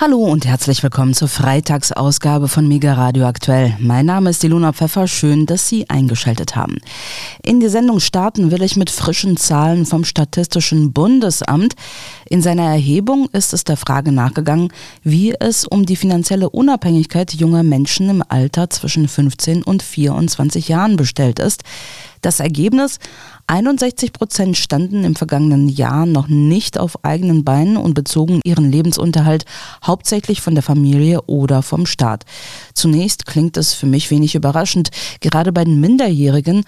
Hallo und herzlich willkommen zur Freitagsausgabe von Mega Radio Aktuell. Mein Name ist Ilona Pfeffer. Schön, dass Sie eingeschaltet haben. In die Sendung starten will ich mit frischen Zahlen vom Statistischen Bundesamt. In seiner Erhebung ist es der Frage nachgegangen, wie es um die finanzielle Unabhängigkeit junger Menschen im Alter zwischen 15 und 24 Jahren bestellt ist. Das Ergebnis 61 Prozent standen im vergangenen Jahr noch nicht auf eigenen Beinen und bezogen ihren Lebensunterhalt hauptsächlich von der Familie oder vom Staat. Zunächst klingt es für mich wenig überraschend. Gerade bei den Minderjährigen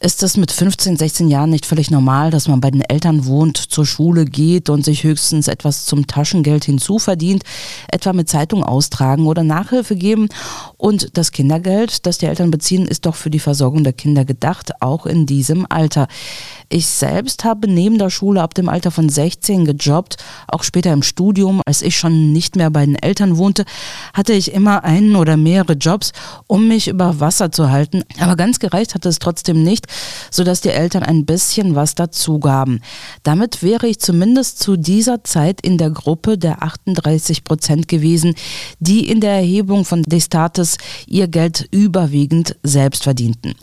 ist es mit 15, 16 Jahren nicht völlig normal, dass man bei den Eltern wohnt, zur Schule geht und sich höchstens etwas zum Taschengeld hinzuverdient, etwa mit Zeitung austragen oder Nachhilfe geben. Und das Kindergeld, das die Eltern beziehen, ist doch für die Versorgung der Kinder gedacht, auch in diesem Alter. Ich selbst habe neben der Schule ab dem Alter von 16 gejobbt, auch später im Studium, als ich schon nicht mehr bei den Eltern wohnte, hatte ich immer einen oder mehrere Jobs, um mich über Wasser zu halten. Aber ganz gereicht hatte es trotzdem nicht, sodass die Eltern ein bisschen was dazu gaben. Damit wäre ich zumindest zu dieser Zeit in der Gruppe der 38 Prozent gewesen, die in der Erhebung von Destatis ihr Geld überwiegend selbst verdienten.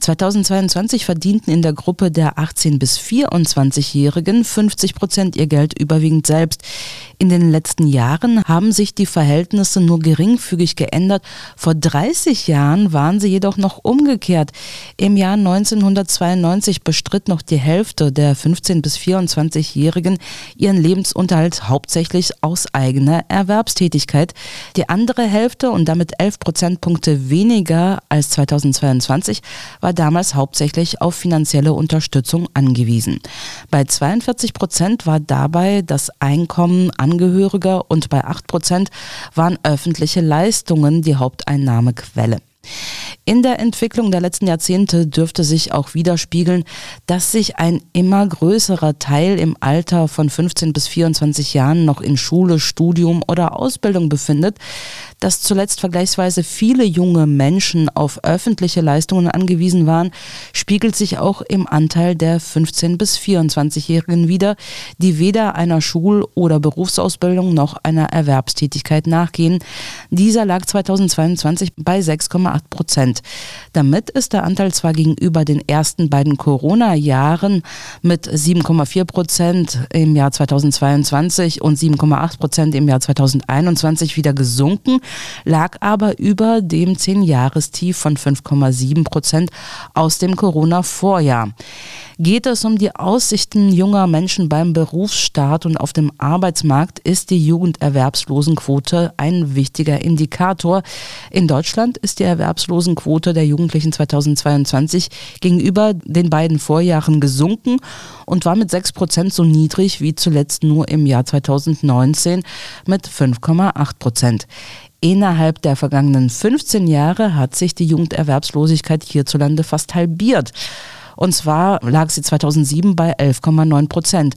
2022 verdienten in der Gruppe der 18 bis 24-Jährigen 50 Prozent ihr Geld überwiegend selbst. In den letzten Jahren haben sich die Verhältnisse nur geringfügig geändert. Vor 30 Jahren waren sie jedoch noch umgekehrt. Im Jahr 1992 bestritt noch die Hälfte der 15 bis 24-Jährigen ihren Lebensunterhalt hauptsächlich aus eigener Erwerbstätigkeit. Die andere Hälfte und damit 11 Prozentpunkte weniger als 2022 war damals hauptsächlich auf finanzielle Unterstützung angewiesen. Bei 42 Prozent war dabei das Einkommen an Angehöriger und bei 8 Prozent waren öffentliche Leistungen die Haupteinnahmequelle. In der Entwicklung der letzten Jahrzehnte dürfte sich auch widerspiegeln, dass sich ein immer größerer Teil im Alter von 15 bis 24 Jahren noch in Schule, Studium oder Ausbildung befindet, dass zuletzt vergleichsweise viele junge Menschen auf öffentliche Leistungen angewiesen waren, spiegelt sich auch im Anteil der 15 bis 24-Jährigen wider, die weder einer Schul- oder Berufsausbildung noch einer Erwerbstätigkeit nachgehen. Dieser lag 2022 bei 6,8 Prozent. Damit ist der Anteil zwar gegenüber den ersten beiden Corona-Jahren mit 7,4 Prozent im Jahr 2022 und 7,8 Prozent im Jahr 2021 wieder gesunken, lag aber über dem 10-Jahrestief von 5,7 Prozent aus dem Corona-Vorjahr geht es um die Aussichten junger Menschen beim Berufsstart und auf dem Arbeitsmarkt, ist die Jugenderwerbslosenquote ein wichtiger Indikator. In Deutschland ist die Erwerbslosenquote der Jugendlichen 2022 gegenüber den beiden Vorjahren gesunken und war mit 6 Prozent so niedrig wie zuletzt nur im Jahr 2019 mit 5,8 Prozent. Innerhalb der vergangenen 15 Jahre hat sich die Jugenderwerbslosigkeit hierzulande fast halbiert. Und zwar lag sie 2007 bei 11,9 Prozent.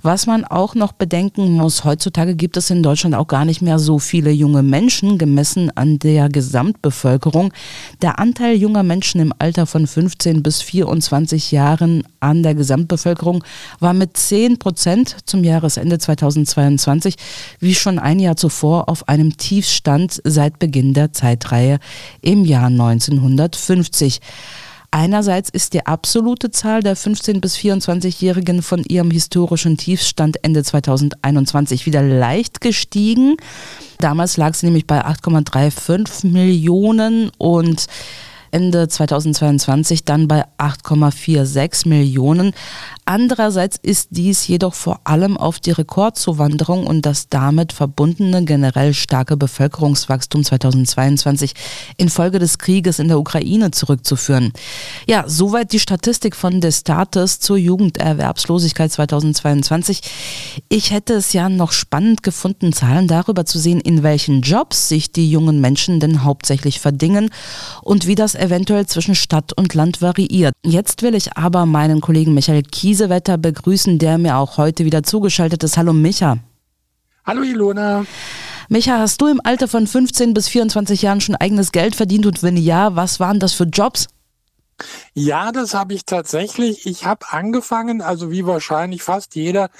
Was man auch noch bedenken muss, heutzutage gibt es in Deutschland auch gar nicht mehr so viele junge Menschen, gemessen an der Gesamtbevölkerung. Der Anteil junger Menschen im Alter von 15 bis 24 Jahren an der Gesamtbevölkerung war mit 10 Prozent zum Jahresende 2022, wie schon ein Jahr zuvor, auf einem Tiefstand seit Beginn der Zeitreihe im Jahr 1950. Einerseits ist die absolute Zahl der 15- bis 24-Jährigen von ihrem historischen Tiefstand Ende 2021 wieder leicht gestiegen. Damals lag sie nämlich bei 8,35 Millionen und Ende 2022 dann bei 8,46 Millionen. Andererseits ist dies jedoch vor allem auf die Rekordzuwanderung und das damit verbundene generell starke Bevölkerungswachstum 2022 infolge des Krieges in der Ukraine zurückzuführen. Ja, soweit die Statistik von Destatis zur Jugenderwerbslosigkeit 2022. Ich hätte es ja noch spannend gefunden, Zahlen darüber zu sehen, in welchen Jobs sich die jungen Menschen denn hauptsächlich verdingen und wie das eventuell zwischen Stadt und Land variiert. Jetzt will ich aber meinen Kollegen Michael Kies Kiesewetter begrüßen, der mir auch heute wieder zugeschaltet ist. Hallo Micha. Hallo Ilona. Micha, hast du im Alter von 15 bis 24 Jahren schon eigenes Geld verdient und wenn ja, was waren das für Jobs? Ja, das habe ich tatsächlich. Ich habe angefangen, also wie wahrscheinlich fast jeder,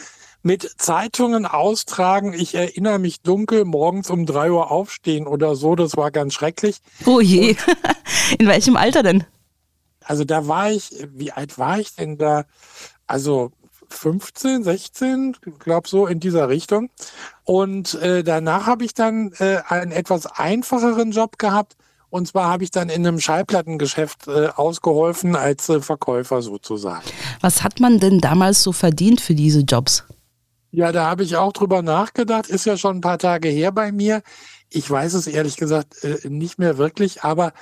mit Zeitungen austragen. Ich erinnere mich dunkel, morgens um drei Uhr aufstehen oder so. Das war ganz schrecklich. Oh je. In welchem Alter denn? Also da war ich, wie alt war ich denn da? Also 15, 16, glaube so in dieser Richtung. Und äh, danach habe ich dann äh, einen etwas einfacheren Job gehabt. Und zwar habe ich dann in einem Schallplattengeschäft äh, ausgeholfen als äh, Verkäufer sozusagen. Was hat man denn damals so verdient für diese Jobs? Ja, da habe ich auch drüber nachgedacht. Ist ja schon ein paar Tage her bei mir. Ich weiß es ehrlich gesagt äh, nicht mehr wirklich, aber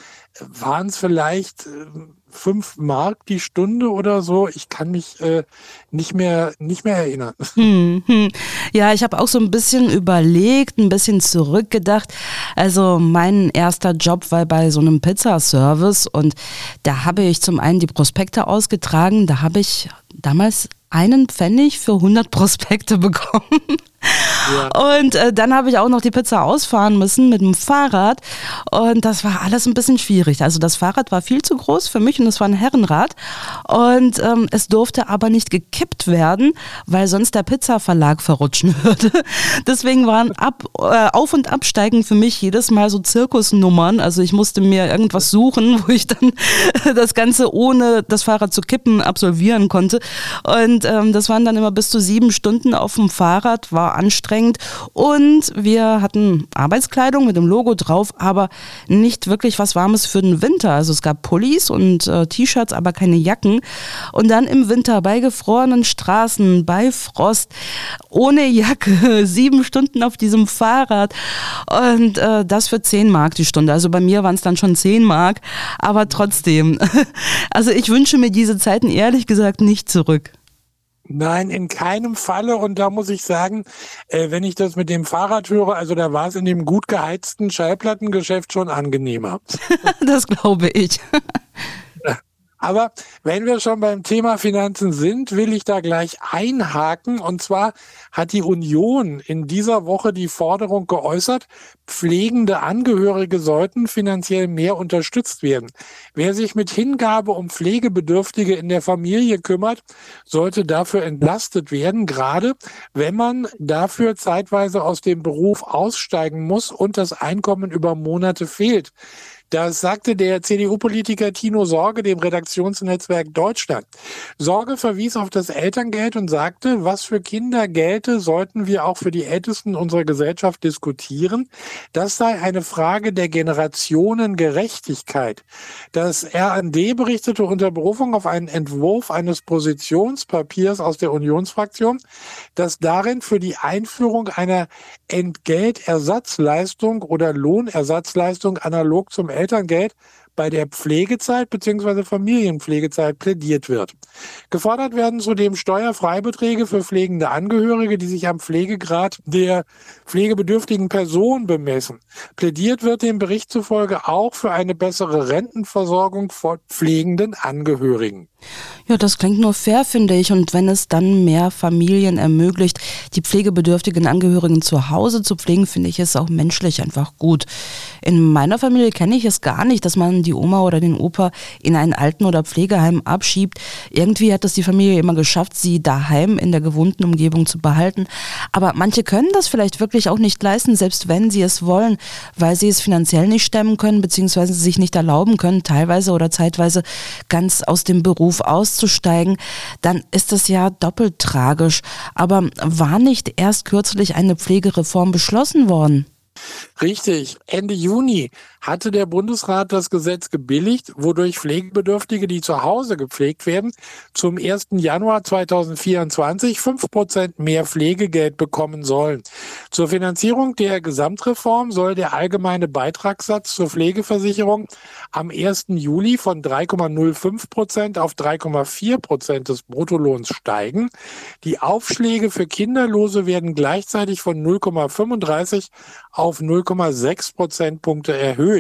waren es vielleicht äh, fünf Mark die Stunde oder so? Ich kann mich äh, nicht mehr nicht mehr erinnern. Hm, hm. Ja, ich habe auch so ein bisschen überlegt, ein bisschen zurückgedacht. Also mein erster Job war bei so einem Pizzaservice und da habe ich zum einen die Prospekte ausgetragen. Da habe ich damals einen Pfennig für 100 Prospekte bekommen. Und äh, dann habe ich auch noch die Pizza ausfahren müssen mit dem Fahrrad. Und das war alles ein bisschen schwierig. Also das Fahrrad war viel zu groß für mich und es war ein Herrenrad. Und ähm, es durfte aber nicht gekippt werden, weil sonst der Pizzaverlag verrutschen würde. Deswegen waren Ab, äh, Auf- und Absteigen für mich jedes Mal so Zirkusnummern. Also ich musste mir irgendwas suchen, wo ich dann das Ganze ohne das Fahrrad zu kippen absolvieren konnte. Und ähm, das waren dann immer bis zu sieben Stunden auf dem Fahrrad, war anstrengend und wir hatten Arbeitskleidung mit dem Logo drauf, aber nicht wirklich was Warmes für den Winter. Also es gab Pullis und äh, T-Shirts, aber keine Jacken. Und dann im Winter bei gefrorenen Straßen, bei Frost, ohne Jacke, sieben Stunden auf diesem Fahrrad und äh, das für zehn Mark die Stunde. Also bei mir waren es dann schon zehn Mark, aber trotzdem. Also ich wünsche mir diese Zeiten ehrlich gesagt nicht zurück. Nein, in keinem Falle. Und da muss ich sagen, äh, wenn ich das mit dem Fahrrad höre, also da war es in dem gut geheizten Schallplattengeschäft schon angenehmer. das glaube ich. Aber wenn wir schon beim Thema Finanzen sind, will ich da gleich einhaken. Und zwar hat die Union in dieser Woche die Forderung geäußert, pflegende Angehörige sollten finanziell mehr unterstützt werden. Wer sich mit Hingabe um Pflegebedürftige in der Familie kümmert, sollte dafür entlastet werden, gerade wenn man dafür zeitweise aus dem Beruf aussteigen muss und das Einkommen über Monate fehlt. Das sagte der CDU-Politiker Tino Sorge dem Redaktionsnetzwerk Deutschland. Sorge verwies auf das Elterngeld und sagte, was für Kinder gelte, sollten wir auch für die Ältesten unserer Gesellschaft diskutieren. Das sei eine Frage der Generationengerechtigkeit. Das RND berichtete unter Berufung auf einen Entwurf eines Positionspapiers aus der Unionsfraktion, das darin für die Einführung einer Entgeltersatzleistung oder Lohnersatzleistung analog zum Elterngeld bei der Pflegezeit bzw. Familienpflegezeit plädiert wird. Gefordert werden zudem Steuerfreibeträge für pflegende Angehörige, die sich am Pflegegrad der pflegebedürftigen Person bemessen. Plädiert wird dem Bericht zufolge auch für eine bessere Rentenversorgung von pflegenden Angehörigen. Ja, das klingt nur fair, finde ich. Und wenn es dann mehr Familien ermöglicht, die pflegebedürftigen Angehörigen zu Hause zu pflegen, finde ich es auch menschlich einfach gut. In meiner Familie kenne ich es gar nicht, dass man die Oma oder den Opa in ein Alten- oder Pflegeheim abschiebt. Irgendwie hat es die Familie immer geschafft, sie daheim in der gewohnten Umgebung zu behalten. Aber manche können das vielleicht wirklich auch nicht leisten, selbst wenn sie es wollen, weil sie es finanziell nicht stemmen können, beziehungsweise sich nicht erlauben können, teilweise oder zeitweise ganz aus dem Beruf auszusteigen. Dann ist das ja doppelt tragisch. Aber war nicht erst kürzlich eine Pflegereform beschlossen worden? Richtig. Ende Juni hatte der Bundesrat das Gesetz gebilligt, wodurch Pflegebedürftige, die zu Hause gepflegt werden, zum 1. Januar 2024 fünf Prozent mehr Pflegegeld bekommen sollen. Zur Finanzierung der Gesamtreform soll der allgemeine Beitragssatz zur Pflegeversicherung am 1. Juli von 3,05 Prozent auf 3,4 Prozent des Bruttolohns steigen. Die Aufschläge für Kinderlose werden gleichzeitig von 0,35 auf 0,6 Prozentpunkte erhöht.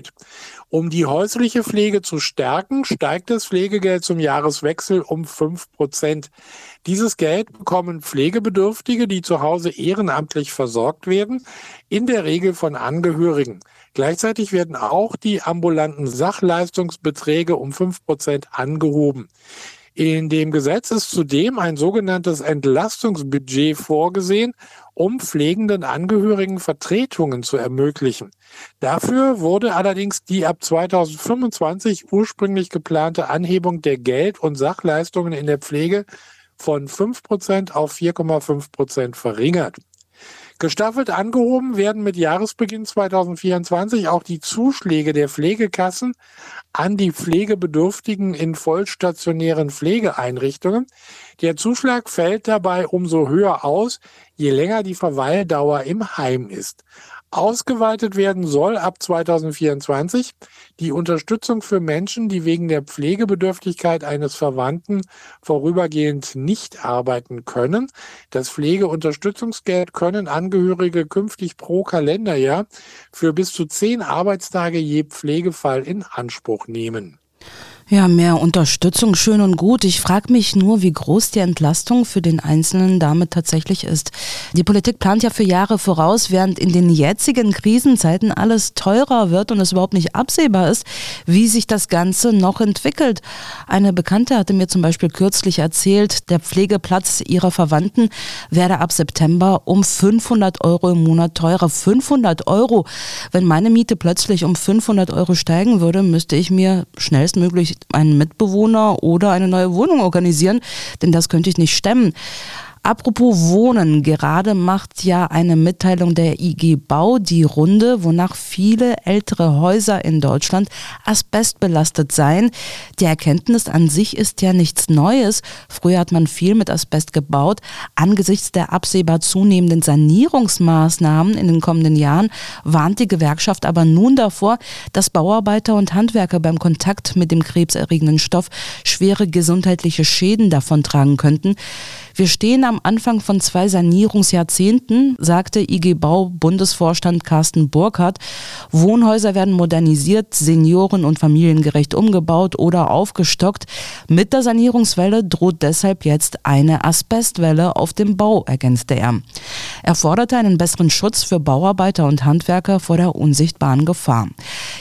Um die häusliche Pflege zu stärken, steigt das Pflegegeld zum Jahreswechsel um 5 Prozent. Dieses Geld bekommen Pflegebedürftige, die zu Hause ehrenamtlich versorgt werden, in der Regel von Angehörigen. Gleichzeitig werden auch die ambulanten Sachleistungsbeträge um 5 Prozent angehoben. In dem Gesetz ist zudem ein sogenanntes Entlastungsbudget vorgesehen, um pflegenden Angehörigen Vertretungen zu ermöglichen. Dafür wurde allerdings die ab 2025 ursprünglich geplante Anhebung der Geld- und Sachleistungen in der Pflege von 5% auf 4,5% verringert. Gestaffelt angehoben werden mit Jahresbeginn 2024 auch die Zuschläge der Pflegekassen an die Pflegebedürftigen in vollstationären Pflegeeinrichtungen. Der Zuschlag fällt dabei umso höher aus, je länger die Verweildauer im Heim ist. Ausgeweitet werden soll ab 2024 die Unterstützung für Menschen, die wegen der Pflegebedürftigkeit eines Verwandten vorübergehend nicht arbeiten können. Das Pflegeunterstützungsgeld können Angehörige künftig pro Kalenderjahr für bis zu zehn Arbeitstage je Pflegefall in Anspruch nehmen. Ja, mehr Unterstützung, schön und gut. Ich frage mich nur, wie groß die Entlastung für den Einzelnen damit tatsächlich ist. Die Politik plant ja für Jahre voraus, während in den jetzigen Krisenzeiten alles teurer wird und es überhaupt nicht absehbar ist, wie sich das Ganze noch entwickelt. Eine Bekannte hatte mir zum Beispiel kürzlich erzählt, der Pflegeplatz ihrer Verwandten werde ab September um 500 Euro im Monat teurer. 500 Euro. Wenn meine Miete plötzlich um 500 Euro steigen würde, müsste ich mir schnellstmöglich einen Mitbewohner oder eine neue Wohnung organisieren, denn das könnte ich nicht stemmen. Apropos Wohnen, gerade macht ja eine Mitteilung der IG Bau die Runde, wonach viele ältere Häuser in Deutschland asbestbelastet seien. Die Erkenntnis an sich ist ja nichts Neues. Früher hat man viel mit Asbest gebaut. Angesichts der absehbar zunehmenden Sanierungsmaßnahmen in den kommenden Jahren warnt die Gewerkschaft aber nun davor, dass Bauarbeiter und Handwerker beim Kontakt mit dem krebserregenden Stoff schwere gesundheitliche Schäden davontragen könnten. Wir stehen am Anfang von zwei Sanierungsjahrzehnten, sagte IG Bau Bundesvorstand Carsten Burkhardt. Wohnhäuser werden modernisiert, senioren- und familiengerecht umgebaut oder aufgestockt. Mit der Sanierungswelle droht deshalb jetzt eine Asbestwelle auf dem Bau, ergänzte er. Er forderte einen besseren Schutz für Bauarbeiter und Handwerker vor der unsichtbaren Gefahr.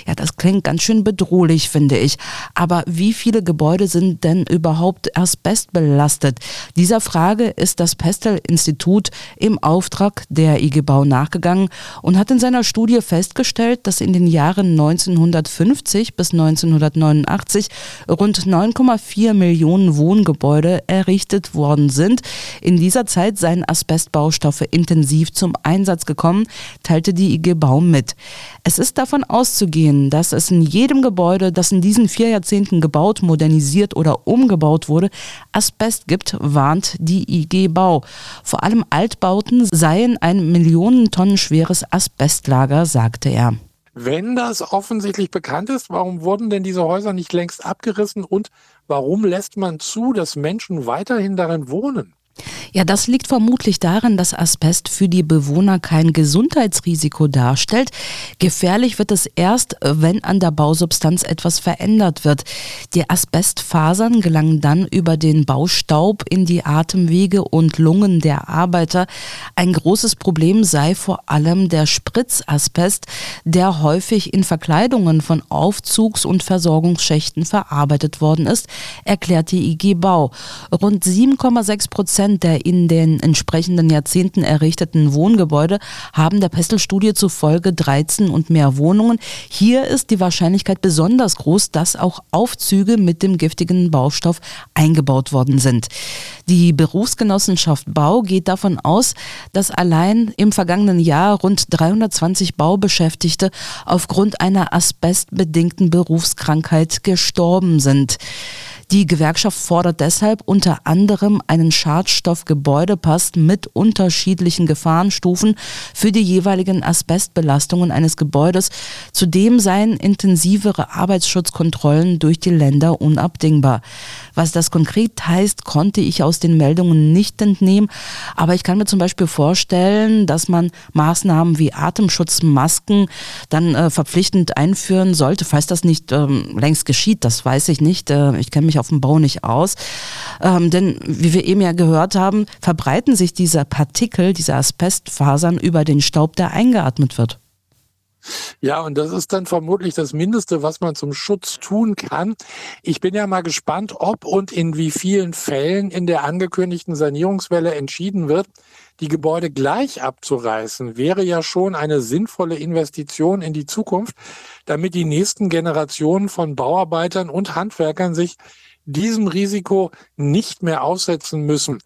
Ja, das klingt ganz schön bedrohlich, finde ich. Aber wie viele Gebäude sind denn überhaupt asbestbelastet? Dieser Frage Frage ist das Pestel-Institut im Auftrag der IG Bau nachgegangen und hat in seiner Studie festgestellt, dass in den Jahren 1950 bis 1989 rund 9,4 Millionen Wohngebäude errichtet worden sind. In dieser Zeit seien Asbestbaustoffe intensiv zum Einsatz gekommen, teilte die IG Bau mit. Es ist davon auszugehen, dass es in jedem Gebäude, das in diesen vier Jahrzehnten gebaut, modernisiert oder umgebaut wurde, Asbest gibt, warnt die die IG Bau. Vor allem Altbauten seien ein Millionen Tonnen schweres Asbestlager, sagte er. Wenn das offensichtlich bekannt ist, warum wurden denn diese Häuser nicht längst abgerissen und warum lässt man zu, dass Menschen weiterhin darin wohnen? Ja, das liegt vermutlich daran, dass Asbest für die Bewohner kein Gesundheitsrisiko darstellt. Gefährlich wird es erst, wenn an der Bausubstanz etwas verändert wird. Die Asbestfasern gelangen dann über den Baustaub in die Atemwege und Lungen der Arbeiter. Ein großes Problem sei vor allem der Spritzasbest, der häufig in Verkleidungen von Aufzugs- und Versorgungsschächten verarbeitet worden ist, erklärt die IG Bau. Rund 7,6 Prozent Prozent der in den entsprechenden Jahrzehnten errichteten Wohngebäude haben der Pestel-Studie zufolge 13 und mehr Wohnungen. Hier ist die Wahrscheinlichkeit besonders groß, dass auch Aufzüge mit dem giftigen Baustoff eingebaut worden sind. Die Berufsgenossenschaft Bau geht davon aus, dass allein im vergangenen Jahr rund 320 Baubeschäftigte aufgrund einer asbestbedingten Berufskrankheit gestorben sind. Die Gewerkschaft fordert deshalb unter anderem einen Schadstoffgebäudepass mit unterschiedlichen Gefahrenstufen für die jeweiligen Asbestbelastungen eines Gebäudes. Zudem seien intensivere Arbeitsschutzkontrollen durch die Länder unabdingbar. Was das konkret heißt, konnte ich aus den Meldungen nicht entnehmen, aber ich kann mir zum Beispiel vorstellen, dass man Maßnahmen wie Atemschutzmasken dann äh, verpflichtend einführen sollte, falls das nicht ähm, längst geschieht. Das weiß ich nicht. Äh, ich kenne mich auf dem Bau nicht aus. Ähm, denn wie wir eben ja gehört haben, verbreiten sich diese Partikel, diese Asbestfasern über den Staub, der eingeatmet wird. Ja, und das ist dann vermutlich das Mindeste, was man zum Schutz tun kann. Ich bin ja mal gespannt, ob und in wie vielen Fällen in der angekündigten Sanierungswelle entschieden wird, die Gebäude gleich abzureißen, wäre ja schon eine sinnvolle Investition in die Zukunft, damit die nächsten Generationen von Bauarbeitern und Handwerkern sich diesem Risiko nicht mehr aussetzen müssen.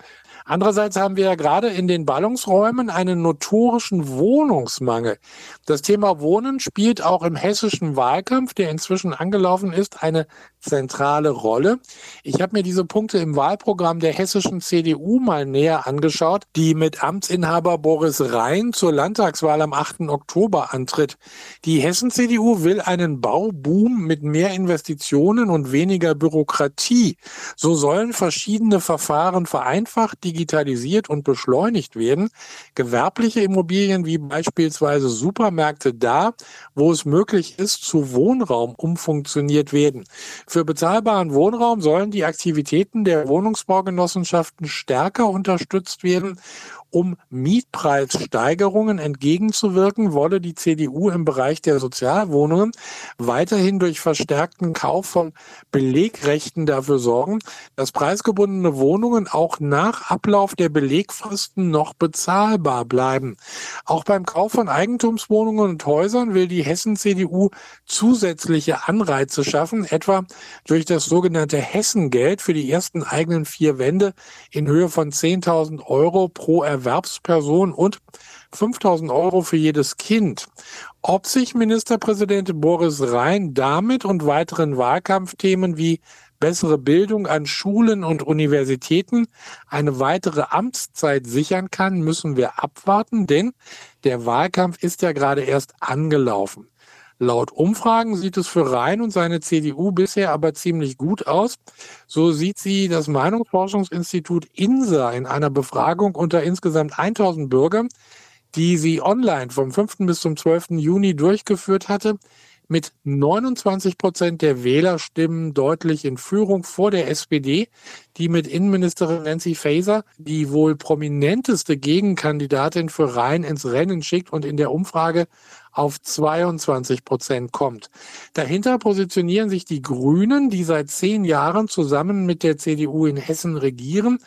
Andererseits haben wir ja gerade in den Ballungsräumen einen notorischen Wohnungsmangel. Das Thema Wohnen spielt auch im hessischen Wahlkampf, der inzwischen angelaufen ist, eine zentrale Rolle. Ich habe mir diese Punkte im Wahlprogramm der hessischen CDU mal näher angeschaut, die mit Amtsinhaber Boris Rhein zur Landtagswahl am 8. Oktober antritt. Die Hessen-CDU will einen Bauboom mit mehr Investitionen und weniger Bürokratie. So sollen verschiedene Verfahren vereinfacht, digitalisiert und beschleunigt werden. Gewerbliche Immobilien wie beispielsweise Supermärkte da, wo es möglich ist, zu Wohnraum umfunktioniert werden. Für bezahlbaren Wohnraum sollen die Aktivitäten der Wohnungsbaugenossenschaften stärker unterstützt werden um Mietpreissteigerungen entgegenzuwirken, wolle die CDU im Bereich der Sozialwohnungen weiterhin durch verstärkten Kauf von Belegrechten dafür sorgen, dass preisgebundene Wohnungen auch nach Ablauf der Belegfristen noch bezahlbar bleiben. Auch beim Kauf von Eigentumswohnungen und Häusern will die Hessen-CDU zusätzliche Anreize schaffen, etwa durch das sogenannte Hessengeld für die ersten eigenen vier Wände in Höhe von 10.000 Euro pro Erwerb Erwerbsperson und 5000 Euro für jedes Kind. Ob sich Ministerpräsident Boris Rhein damit und weiteren Wahlkampfthemen wie bessere Bildung an Schulen und Universitäten eine weitere Amtszeit sichern kann, müssen wir abwarten, denn der Wahlkampf ist ja gerade erst angelaufen. Laut Umfragen sieht es für Rhein und seine CDU bisher aber ziemlich gut aus. So sieht sie das Meinungsforschungsinstitut INSA in einer Befragung unter insgesamt 1000 Bürgern, die sie online vom 5. bis zum 12. Juni durchgeführt hatte, mit 29 Prozent der Wählerstimmen deutlich in Führung vor der SPD, die mit Innenministerin Nancy Faeser die wohl prominenteste Gegenkandidatin für Rhein ins Rennen schickt und in der Umfrage auf 22 Prozent kommt. Dahinter positionieren sich die Grünen, die seit zehn Jahren zusammen mit der CDU in Hessen regieren,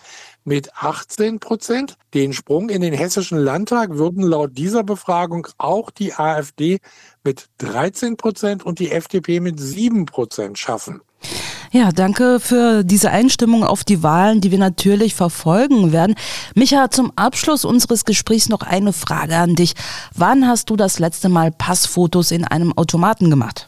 mit 18 Prozent. Den Sprung in den hessischen Landtag würden laut dieser Befragung auch die AfD mit 13 Prozent und die FDP mit 7 Prozent schaffen. Ja, danke für diese Einstimmung auf die Wahlen, die wir natürlich verfolgen werden. Micha, zum Abschluss unseres Gesprächs noch eine Frage an dich. Wann hast du das letzte Mal Passfotos in einem Automaten gemacht?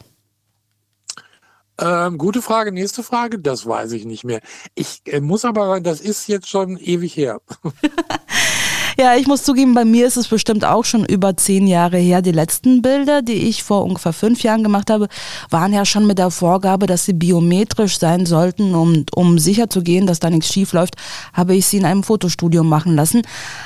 Ähm, gute Frage, nächste Frage, das weiß ich nicht mehr. Ich äh, muss aber, das ist jetzt schon ewig her. Ja, ich muss zugeben, bei mir ist es bestimmt auch schon über zehn Jahre her. Die letzten Bilder, die ich vor ungefähr fünf Jahren gemacht habe, waren ja schon mit der Vorgabe, dass sie biometrisch sein sollten. Und um sicher zu gehen, dass da nichts schief läuft, habe ich sie in einem Fotostudio machen lassen.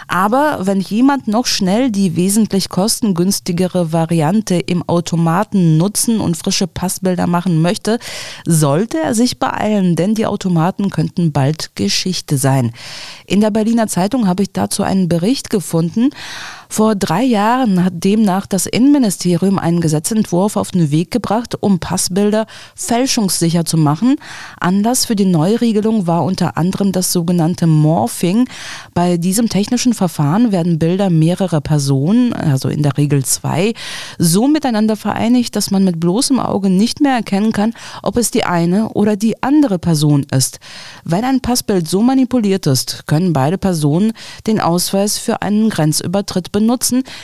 Aber wenn jemand noch schnell die wesentlich kostengünstigere Variante im Automaten nutzen und frische Passbilder machen möchte, sollte er sich beeilen, denn die Automaten könnten bald Geschichte sein. In der Berliner Zeitung habe ich dazu einen Bericht gefunden. Vor drei Jahren hat demnach das Innenministerium einen Gesetzentwurf auf den Weg gebracht, um Passbilder fälschungssicher zu machen. Anlass für die Neuregelung war unter anderem das sogenannte Morphing. Bei diesem technischen Verfahren werden Bilder mehrerer Personen, also in der Regel zwei, so miteinander vereinigt, dass man mit bloßem Auge nicht mehr erkennen kann, ob es die eine oder die andere Person ist. Wenn ein Passbild so manipuliert ist, können beide Personen den Ausweis für einen Grenzübertritt benutzen,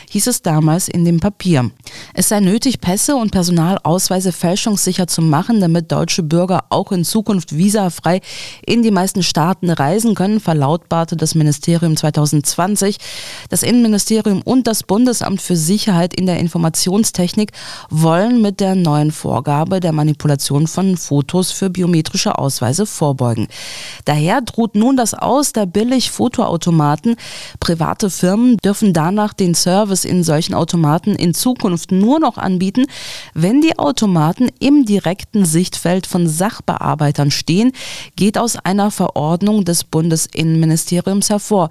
hieß es damals in dem Papier. Es sei nötig, Pässe und Personalausweise fälschungssicher zu machen, damit deutsche Bürger auch in Zukunft visafrei in die meisten Staaten reisen können, verlautbarte das Ministerium 2020. Das Innenministerium und das Bundesamt für Sicherheit in der Informationstechnik wollen mit der neuen Vorgabe der Manipulation von Fotos für biometrische Ausweise vorbeugen. Daher droht nun das Aus der billig Fotoautomaten. Private Firmen dürfen danach danach den Service in solchen Automaten in Zukunft nur noch anbieten, wenn die Automaten im direkten Sichtfeld von Sachbearbeitern stehen, geht aus einer Verordnung des Bundesinnenministeriums hervor.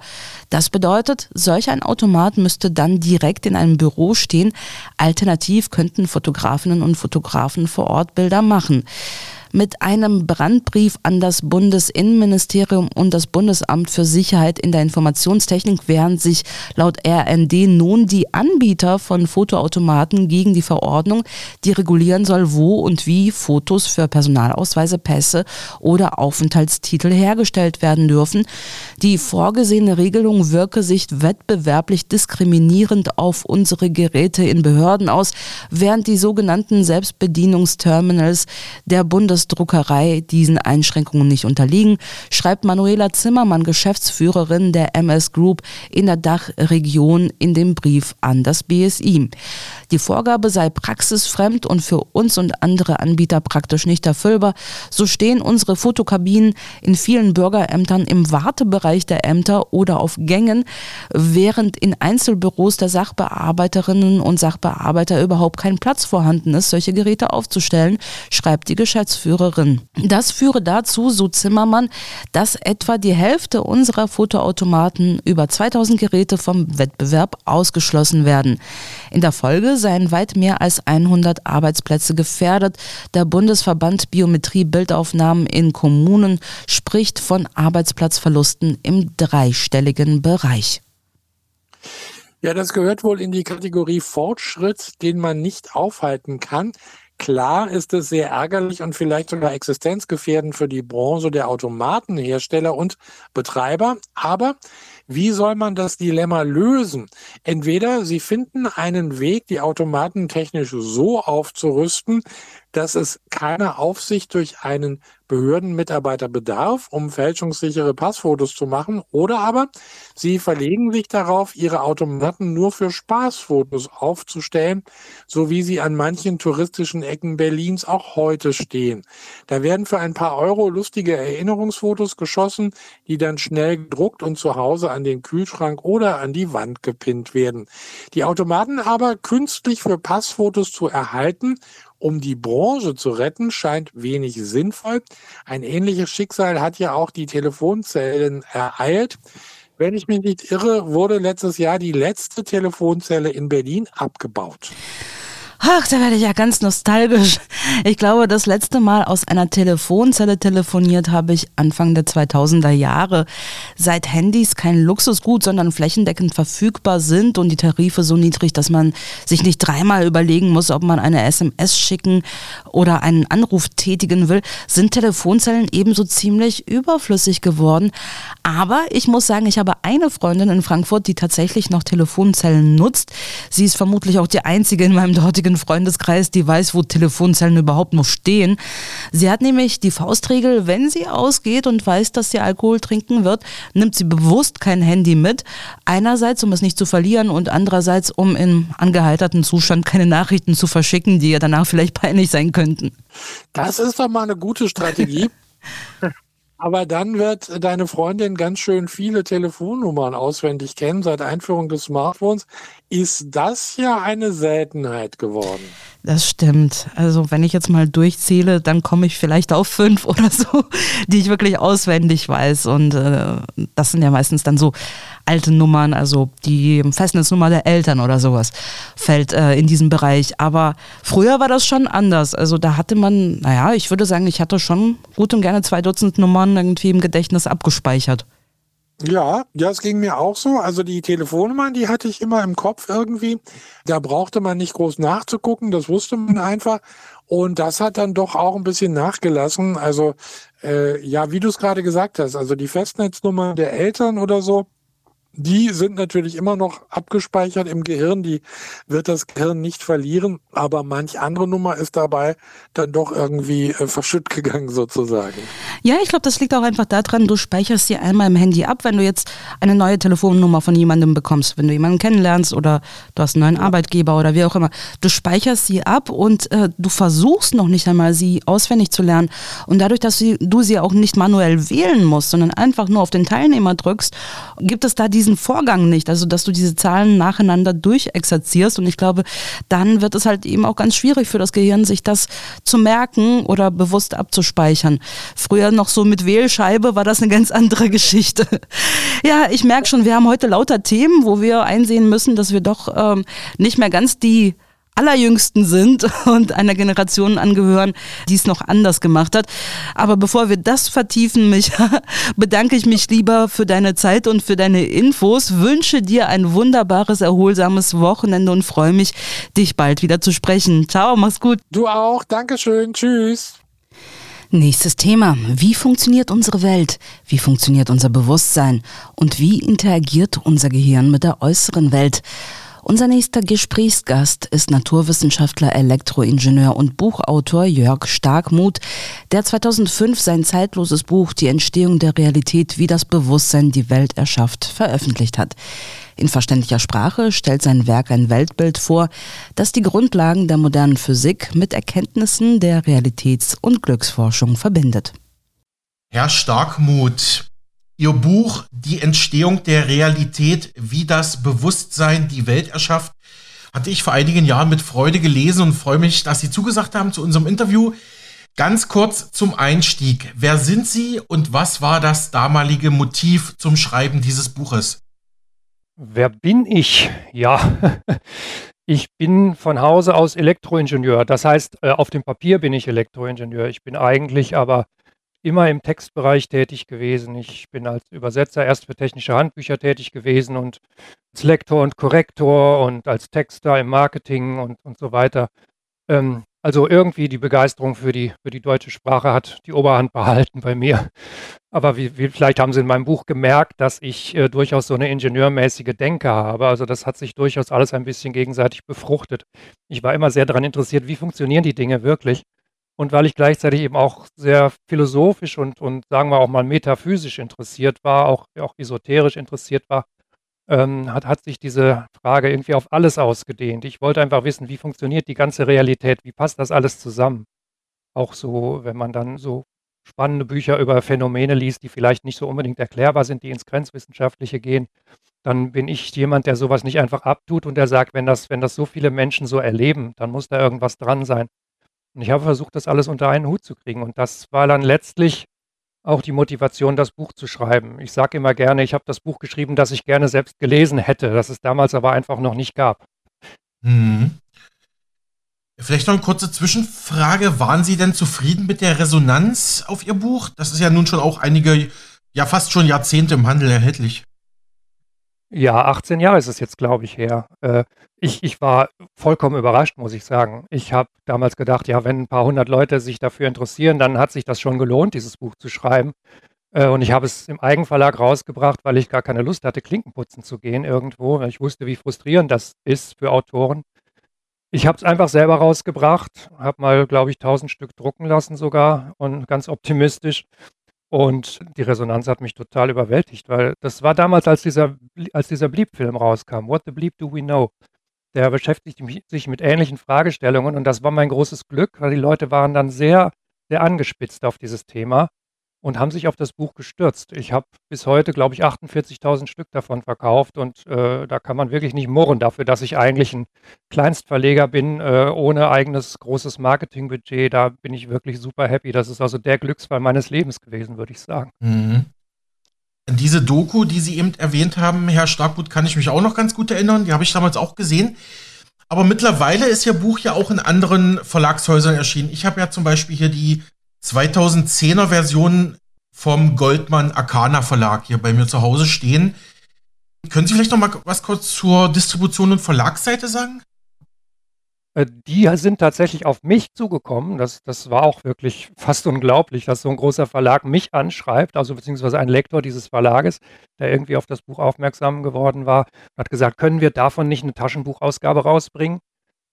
Das bedeutet, solch ein Automat müsste dann direkt in einem Büro stehen. Alternativ könnten Fotografinnen und Fotografen vor Ort Bilder machen mit einem Brandbrief an das Bundesinnenministerium und das Bundesamt für Sicherheit in der Informationstechnik wehren sich laut RND nun die Anbieter von Fotoautomaten gegen die Verordnung, die regulieren soll, wo und wie Fotos für Personalausweise, Pässe oder Aufenthaltstitel hergestellt werden dürfen. Die vorgesehene Regelung wirke sich wettbewerblich diskriminierend auf unsere Geräte in Behörden aus, während die sogenannten Selbstbedienungsterminals der Bundes Druckerei diesen Einschränkungen nicht unterliegen, schreibt Manuela Zimmermann, Geschäftsführerin der MS Group in der Dachregion in dem Brief an das BSI. Die Vorgabe sei praxisfremd und für uns und andere Anbieter praktisch nicht erfüllbar. So stehen unsere Fotokabinen in vielen Bürgerämtern im Wartebereich der Ämter oder auf Gängen, während in Einzelbüros der Sachbearbeiterinnen und Sachbearbeiter überhaupt kein Platz vorhanden ist, solche Geräte aufzustellen, schreibt die Geschäftsführerin. Geschäftsführerin. Das führe dazu, so Zimmermann, dass etwa die Hälfte unserer Fotoautomaten über 2000 Geräte vom Wettbewerb ausgeschlossen werden. In der Folge seien weit mehr als 100 Arbeitsplätze gefährdet. Der Bundesverband Biometrie Bildaufnahmen in Kommunen spricht von Arbeitsplatzverlusten im dreistelligen Bereich. Ja, das gehört wohl in die Kategorie Fortschritt, den man nicht aufhalten kann. Klar ist es sehr ärgerlich und vielleicht sogar existenzgefährdend für die Branche der Automatenhersteller und Betreiber. Aber wie soll man das Dilemma lösen? Entweder Sie finden einen Weg, die Automaten technisch so aufzurüsten, dass es keine Aufsicht durch einen Behördenmitarbeiter bedarf, um fälschungssichere Passfotos zu machen, oder aber sie verlegen sich darauf, ihre Automaten nur für Spaßfotos aufzustellen, so wie sie an manchen touristischen Ecken Berlins auch heute stehen. Da werden für ein paar Euro lustige Erinnerungsfotos geschossen, die dann schnell gedruckt und zu Hause an den Kühlschrank oder an die Wand gepinnt werden. Die Automaten aber künstlich für Passfotos zu erhalten um die Branche zu retten, scheint wenig sinnvoll. Ein ähnliches Schicksal hat ja auch die Telefonzellen ereilt. Wenn ich mich nicht irre, wurde letztes Jahr die letzte Telefonzelle in Berlin abgebaut. Ach, da werde ich ja ganz nostalgisch. Ich glaube, das letzte Mal aus einer Telefonzelle telefoniert habe ich Anfang der 2000er Jahre. Seit Handys kein Luxusgut, sondern flächendeckend verfügbar sind und die Tarife so niedrig, dass man sich nicht dreimal überlegen muss, ob man eine SMS schicken oder einen Anruf tätigen will, sind Telefonzellen ebenso ziemlich überflüssig geworden. Aber ich muss sagen, ich habe eine Freundin in Frankfurt, die tatsächlich noch Telefonzellen nutzt. Sie ist vermutlich auch die einzige in meinem dortigen jetzigen Freundeskreis, die weiß, wo Telefonzellen überhaupt noch stehen. Sie hat nämlich die Faustregel, wenn sie ausgeht und weiß, dass sie Alkohol trinken wird, nimmt sie bewusst kein Handy mit. Einerseits, um es nicht zu verlieren und andererseits, um im angeheiterten Zustand keine Nachrichten zu verschicken, die ihr danach vielleicht peinlich sein könnten. Das ist doch mal eine gute Strategie. Aber dann wird deine Freundin ganz schön viele Telefonnummern auswendig kennen seit Einführung des Smartphones. Ist das ja eine Seltenheit geworden? Das stimmt. Also wenn ich jetzt mal durchzähle, dann komme ich vielleicht auf fünf oder so, die ich wirklich auswendig weiß. Und äh, das sind ja meistens dann so alte Nummern, also die Festnetznummer der Eltern oder sowas fällt äh, in diesen Bereich. Aber früher war das schon anders. Also da hatte man, naja, ich würde sagen, ich hatte schon gut und gerne zwei Dutzend Nummern irgendwie im Gedächtnis abgespeichert. Ja, es ging mir auch so. Also die Telefonnummern, die hatte ich immer im Kopf irgendwie. Da brauchte man nicht groß nachzugucken, das wusste man einfach. Und das hat dann doch auch ein bisschen nachgelassen. Also äh, ja, wie du es gerade gesagt hast, also die Festnetznummer der Eltern oder so, die sind natürlich immer noch abgespeichert im Gehirn, die wird das Gehirn nicht verlieren, aber manch andere Nummer ist dabei dann doch irgendwie äh, verschütt gegangen sozusagen. Ja, ich glaube, das liegt auch einfach daran, du speicherst sie einmal im Handy ab, wenn du jetzt eine neue Telefonnummer von jemandem bekommst, wenn du jemanden kennenlernst oder du hast einen neuen. Arbeitgeber oder wie auch immer. Du speicherst sie ab und äh, du versuchst noch nicht einmal, sie auswendig zu lernen. Und dadurch, dass du sie auch nicht manuell wählen musst, sondern einfach nur auf den Teilnehmer drückst, gibt es da die diesen Vorgang nicht, also dass du diese Zahlen nacheinander durchexerzierst und ich glaube, dann wird es halt eben auch ganz schwierig für das Gehirn, sich das zu merken oder bewusst abzuspeichern. Früher noch so mit Wählscheibe war das eine ganz andere Geschichte. Ja, ich merke schon, wir haben heute lauter Themen, wo wir einsehen müssen, dass wir doch ähm, nicht mehr ganz die allerjüngsten sind und einer Generation angehören, die es noch anders gemacht hat. Aber bevor wir das vertiefen, Micha, bedanke ich mich lieber für deine Zeit und für deine Infos, wünsche dir ein wunderbares, erholsames Wochenende und freue mich, dich bald wieder zu sprechen. Ciao, mach's gut. Du auch, Dankeschön, tschüss. Nächstes Thema. Wie funktioniert unsere Welt? Wie funktioniert unser Bewusstsein? Und wie interagiert unser Gehirn mit der äußeren Welt? Unser nächster Gesprächsgast ist Naturwissenschaftler, Elektroingenieur und Buchautor Jörg Starkmuth, der 2005 sein zeitloses Buch Die Entstehung der Realität, wie das Bewusstsein die Welt erschafft, veröffentlicht hat. In verständlicher Sprache stellt sein Werk ein Weltbild vor, das die Grundlagen der modernen Physik mit Erkenntnissen der Realitäts- und Glücksforschung verbindet. Herr Starkmuth, Ihr Buch Die Entstehung der Realität, wie das Bewusstsein die Welt erschafft, hatte ich vor einigen Jahren mit Freude gelesen und freue mich, dass Sie zugesagt haben zu unserem Interview. Ganz kurz zum Einstieg. Wer sind Sie und was war das damalige Motiv zum Schreiben dieses Buches? Wer bin ich? Ja, ich bin von Hause aus Elektroingenieur. Das heißt, äh, auf dem Papier bin ich Elektroingenieur. Ich bin eigentlich aber immer im Textbereich tätig gewesen. Ich bin als Übersetzer erst für technische Handbücher tätig gewesen und als Lektor und Korrektor und als Texter im Marketing und, und so weiter. Ähm, also irgendwie die Begeisterung für die, für die deutsche Sprache hat die Oberhand behalten bei mir. Aber wie, wie, vielleicht haben Sie in meinem Buch gemerkt, dass ich äh, durchaus so eine ingenieurmäßige Denke habe. Also das hat sich durchaus alles ein bisschen gegenseitig befruchtet. Ich war immer sehr daran interessiert, wie funktionieren die Dinge wirklich und weil ich gleichzeitig eben auch sehr philosophisch und, und sagen wir auch mal metaphysisch interessiert war, auch, auch esoterisch interessiert war, ähm, hat, hat sich diese Frage irgendwie auf alles ausgedehnt. Ich wollte einfach wissen, wie funktioniert die ganze Realität, wie passt das alles zusammen? Auch so, wenn man dann so spannende Bücher über Phänomene liest, die vielleicht nicht so unbedingt erklärbar sind, die ins Grenzwissenschaftliche gehen, dann bin ich jemand, der sowas nicht einfach abtut und der sagt, wenn das, wenn das so viele Menschen so erleben, dann muss da irgendwas dran sein. Und ich habe versucht, das alles unter einen Hut zu kriegen. Und das war dann letztlich auch die Motivation, das Buch zu schreiben. Ich sage immer gerne, ich habe das Buch geschrieben, das ich gerne selbst gelesen hätte, das es damals aber einfach noch nicht gab. Mhm. Vielleicht noch eine kurze Zwischenfrage. Waren Sie denn zufrieden mit der Resonanz auf Ihr Buch? Das ist ja nun schon auch einige, ja fast schon Jahrzehnte im Handel erhältlich. Ja, 18 Jahre ist es jetzt, glaube ich, her. Äh, ich, ich war vollkommen überrascht, muss ich sagen. Ich habe damals gedacht, ja, wenn ein paar hundert Leute sich dafür interessieren, dann hat sich das schon gelohnt, dieses Buch zu schreiben. Äh, und ich habe es im Eigenverlag rausgebracht, weil ich gar keine Lust hatte, Klinkenputzen zu gehen irgendwo. Ich wusste, wie frustrierend das ist für Autoren. Ich habe es einfach selber rausgebracht, habe mal, glaube ich, tausend Stück drucken lassen sogar und ganz optimistisch. Und die Resonanz hat mich total überwältigt, weil das war damals, als dieser, als dieser Bleep-Film rauskam. What the Bleep do we know? Der beschäftigt sich mit ähnlichen Fragestellungen und das war mein großes Glück, weil die Leute waren dann sehr, sehr angespitzt auf dieses Thema und haben sich auf das Buch gestürzt. Ich habe bis heute, glaube ich, 48.000 Stück davon verkauft und äh, da kann man wirklich nicht murren dafür, dass ich eigentlich ein Kleinstverleger bin, äh, ohne eigenes großes Marketingbudget. Da bin ich wirklich super happy. Das ist also der Glücksfall meines Lebens gewesen, würde ich sagen. Mhm. Diese Doku, die Sie eben erwähnt haben, Herr Starkgut, kann ich mich auch noch ganz gut erinnern. Die habe ich damals auch gesehen. Aber mittlerweile ist Ihr Buch ja auch in anderen Verlagshäusern erschienen. Ich habe ja zum Beispiel hier die 2010er Version vom Goldman Arcana Verlag hier bei mir zu Hause stehen. Können Sie vielleicht noch mal was kurz zur Distribution und Verlagsseite sagen? Äh, die sind tatsächlich auf mich zugekommen. Das, das war auch wirklich fast unglaublich, dass so ein großer Verlag mich anschreibt, also beziehungsweise ein Lektor dieses Verlages, der irgendwie auf das Buch aufmerksam geworden war, hat gesagt, können wir davon nicht eine Taschenbuchausgabe rausbringen?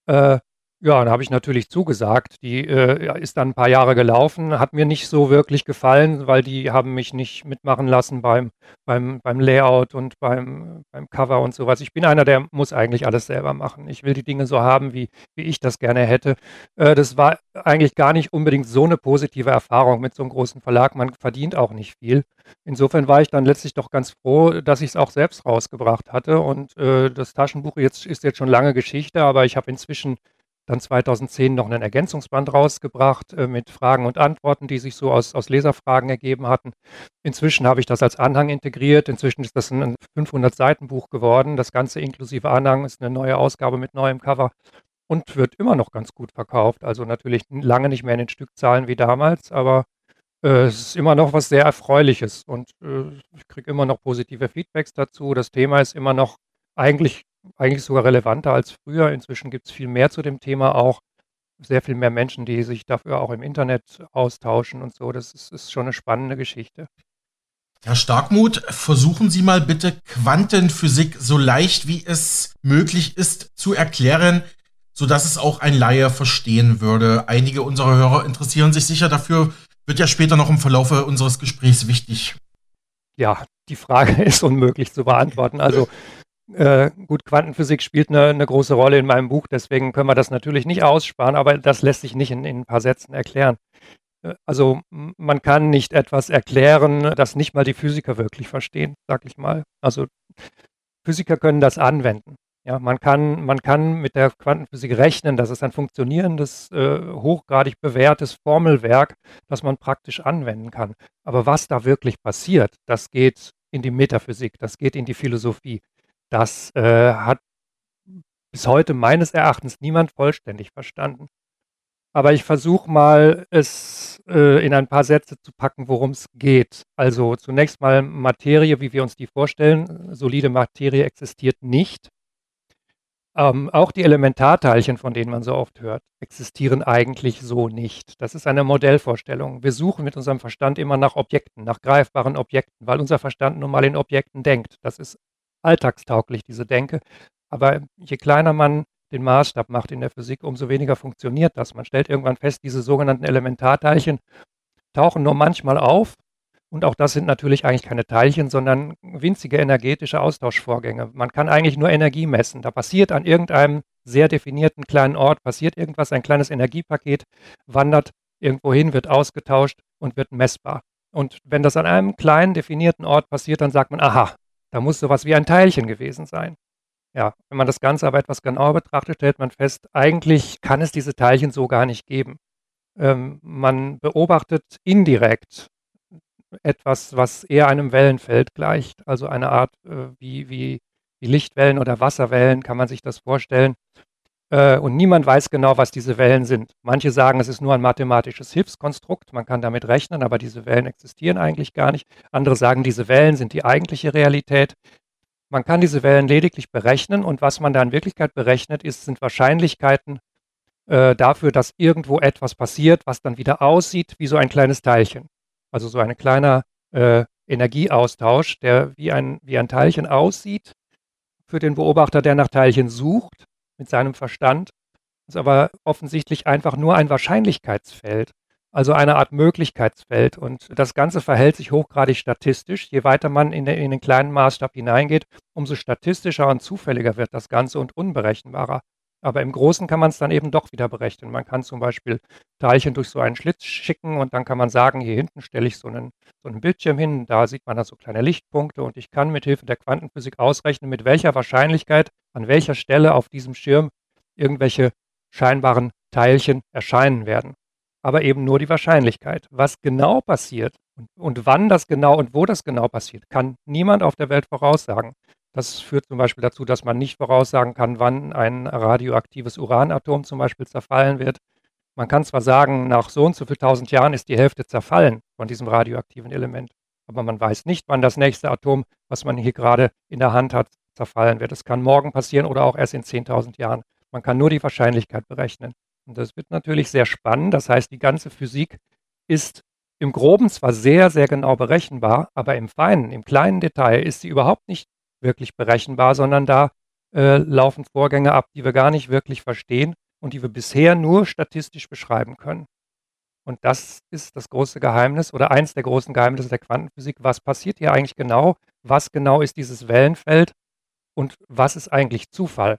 Äh, Ja, dann habe ich natürlich zugesagt. Die äh, ist dann ein paar Jahre gelaufen, hat mir nicht so wirklich gefallen, weil die haben mich nicht mitmachen lassen beim, beim, beim Layout und beim, beim Cover und sowas. Ich bin einer, der muss eigentlich alles selber machen. Ich will die Dinge so haben, wie, wie ich das gerne hätte. Äh, das war eigentlich gar nicht unbedingt so eine positive Erfahrung mit so einem großen Verlag. Man verdient auch nicht viel. Insofern war ich dann letztlich doch ganz froh, dass ich es auch selbst rausgebracht hatte. Und äh, das Taschenbuch jetzt ist jetzt schon lange Geschichte, aber ich habe inzwischen dann 2010 noch einen Ergänzungsband rausgebracht äh, mit Fragen und Antworten, die sich so aus, aus Leserfragen ergeben hatten. Inzwischen habe ich das als Anhang integriert. Inzwischen ist das ein 500-Seiten-Buch geworden. Das Ganze inklusive Anhang ist eine neue Ausgabe mit neuem Cover und wird immer noch ganz gut verkauft. Also natürlich lange nicht mehr in den Stückzahlen wie damals, aber äh, es ist immer noch was sehr Erfreuliches und äh, ich kriege immer noch positive Feedbacks dazu. Das Thema ist immer noch eigentlich eigentlich sogar relevanter als früher. Inzwischen gibt es viel mehr zu dem Thema auch. Sehr viel mehr Menschen, die sich dafür auch im Internet austauschen und so. Das ist, ist schon eine spannende Geschichte. Herr Starkmuth, versuchen Sie mal bitte Quantenphysik so leicht wie es möglich ist zu erklären, sodass es auch ein Laie verstehen würde. Einige unserer Hörer interessieren sich sicher dafür, wird ja später noch im Verlauf unseres Gesprächs wichtig. Ja, die Frage ist unmöglich zu beantworten. Also äh, gut, Quantenphysik spielt eine, eine, große Rolle in meinem Buch, deswegen können wir das natürlich nicht aussparen, aber das lässt sich nicht in, in ein paar Sätzen erklären. Äh, also man kann nicht etwas erklären, das nicht mal die Physiker wirklich verstehen, sag ich mal. Also Physiker können das anwenden. Ja, man kann, man kann mit der Quantenphysik rechnen, das ist ein funktionierendes, äh, hochgradig bewährtes Formelwerk, das man praktisch anwenden kann. Aber was da wirklich passiert, das geht in die Metaphysik, das geht in die Philosophie. Das äh, hat bis heute meines Erachtens niemand vollständig verstanden. Aber ich versuche mal, es äh, in ein paar Sätze zu packen, worum es geht. Also zunächst mal Materie, wie wir uns die vorstellen. Solide Materie existiert nicht. Ähm, auch die Elementarteilchen, von denen man so oft hört, existieren eigentlich so nicht. Das ist eine Modellvorstellung. Wir suchen mit unserem Verstand immer nach Objekten, nach greifbaren Objekten, weil unser Verstand nun mal in Objekten denkt. Das ist alltagstauglich, diese Denke. Aber je kleiner man den Maßstab macht in der Physik, umso weniger funktioniert das. Man stellt irgendwann fest, diese sogenannten Elementarteilchen tauchen nur manchmal auf. Und auch das sind natürlich eigentlich keine Teilchen, sondern winzige energetische Austauschvorgänge. Man kann eigentlich nur Energie messen. Da passiert an irgendeinem sehr definierten kleinen Ort, passiert irgendwas, ein kleines Energiepaket wandert irgendwo hin, wird ausgetauscht und wird messbar. Und wenn das an einem kleinen definierten Ort passiert, dann sagt man, aha, da muss sowas wie ein Teilchen gewesen sein. Ja, wenn man das Ganze aber etwas genauer betrachtet, stellt man fest, eigentlich kann es diese Teilchen so gar nicht geben. Ähm, man beobachtet indirekt etwas, was eher einem Wellenfeld gleicht, also eine Art äh, wie, wie, wie Lichtwellen oder Wasserwellen, kann man sich das vorstellen. Äh, und niemand weiß genau, was diese Wellen sind. Manche sagen, es ist nur ein mathematisches Hilfskonstrukt, man kann damit rechnen, aber diese Wellen existieren eigentlich gar nicht. Andere sagen, diese Wellen sind die eigentliche Realität. Man kann diese Wellen lediglich berechnen und was man da in Wirklichkeit berechnet, ist, sind Wahrscheinlichkeiten äh, dafür, dass irgendwo etwas passiert, was dann wieder aussieht wie so ein kleines Teilchen. Also so ein kleiner äh, Energieaustausch, der wie ein, wie ein Teilchen aussieht für den Beobachter, der nach Teilchen sucht mit seinem Verstand, ist aber offensichtlich einfach nur ein Wahrscheinlichkeitsfeld, also eine Art Möglichkeitsfeld. Und das Ganze verhält sich hochgradig statistisch. Je weiter man in, den, in den kleinen Maßstab hineingeht, umso statistischer und zufälliger wird das Ganze und unberechenbarer. Aber im Großen kann man es dann eben doch wieder berechnen. Man kann zum Beispiel Teilchen durch so einen Schlitz schicken und dann kann man sagen, hier hinten stelle ich so einen, so einen Bildschirm hin, da sieht man da so kleine Lichtpunkte und ich kann mit Hilfe der Quantenphysik ausrechnen, mit welcher Wahrscheinlichkeit an welcher Stelle auf diesem Schirm irgendwelche scheinbaren Teilchen erscheinen werden. Aber eben nur die Wahrscheinlichkeit. Was genau passiert und, und wann das genau und wo das genau passiert, kann niemand auf der Welt voraussagen. Das führt zum Beispiel dazu, dass man nicht voraussagen kann, wann ein radioaktives Uranatom zum Beispiel zerfallen wird. Man kann zwar sagen, nach so und so viel tausend Jahren ist die Hälfte zerfallen von diesem radioaktiven Element, aber man weiß nicht, wann das nächste Atom, was man hier gerade in der Hand hat, zerfallen wird. Es kann morgen passieren oder auch erst in 10.000 Jahren. Man kann nur die Wahrscheinlichkeit berechnen. Und das wird natürlich sehr spannend. Das heißt, die ganze Physik ist im Groben zwar sehr, sehr genau berechenbar, aber im Feinen, im kleinen Detail ist sie überhaupt nicht wirklich berechenbar, sondern da äh, laufen Vorgänge ab, die wir gar nicht wirklich verstehen. und die wir bisher nur statistisch beschreiben können. Und das ist das große Geheimnis oder eins der großen Geheimnisse der Quantenphysik. Was passiert hier eigentlich genau? Was genau ist dieses Wellenfeld? Und was ist eigentlich Zufall?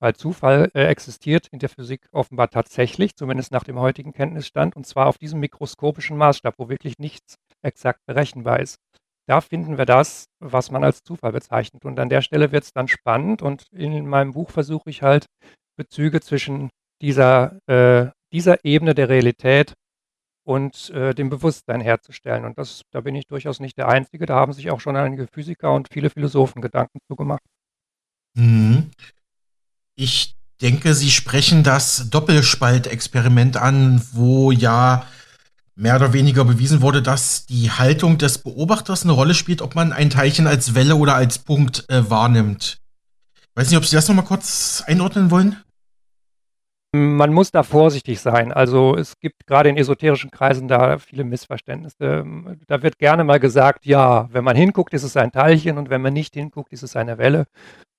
Weil Zufall äh, existiert in der Physik offenbar tatsächlich, zumindest nach dem heutigen Kenntnisstand, und zwar auf diesem mikroskopischen Maßstab, wo wirklich nichts exakt berechenbar ist. Da finden wir das, was man als Zufall bezeichnet. Und an der Stelle wird es dann spannend. Und in meinem Buch versuche ich halt Bezüge zwischen dieser, äh, dieser Ebene der Realität und äh, dem Bewusstsein herzustellen. Und das, da bin ich durchaus nicht der Einzige. Da haben sich auch schon einige Physiker und viele Philosophen Gedanken zugemacht. Mhm. Ich denke, Sie sprechen das Doppelspaltexperiment an, wo ja mehr oder weniger bewiesen wurde, dass die Haltung des Beobachters eine Rolle spielt, ob man ein Teilchen als Welle oder als Punkt äh, wahrnimmt. Weiß nicht, ob Sie das noch mal kurz einordnen wollen? Man muss da vorsichtig sein. Also es gibt gerade in esoterischen Kreisen da viele Missverständnisse. Da wird gerne mal gesagt, ja, wenn man hinguckt, ist es ein Teilchen und wenn man nicht hinguckt, ist es eine Welle.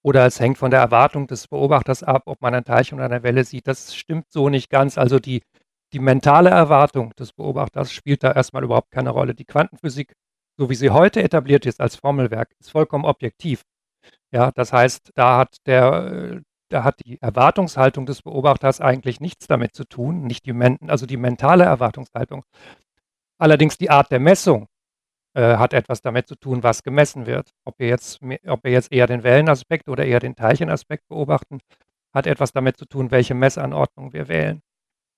Oder es hängt von der Erwartung des Beobachters ab, ob man ein Teilchen oder eine Welle sieht. Das stimmt so nicht ganz. Also die, die mentale Erwartung des Beobachters spielt da erstmal überhaupt keine Rolle. Die Quantenphysik, so wie sie heute etabliert ist als Formelwerk, ist vollkommen objektiv. Ja, das heißt, da hat der, da hat die Erwartungshaltung des Beobachters eigentlich nichts damit zu tun, nicht die, also die mentale Erwartungshaltung. Allerdings die Art der Messung äh, hat etwas damit zu tun, was gemessen wird. Ob wir, jetzt, ob wir jetzt eher den Wellenaspekt oder eher den Teilchenaspekt beobachten, hat etwas damit zu tun, welche Messanordnung wir wählen.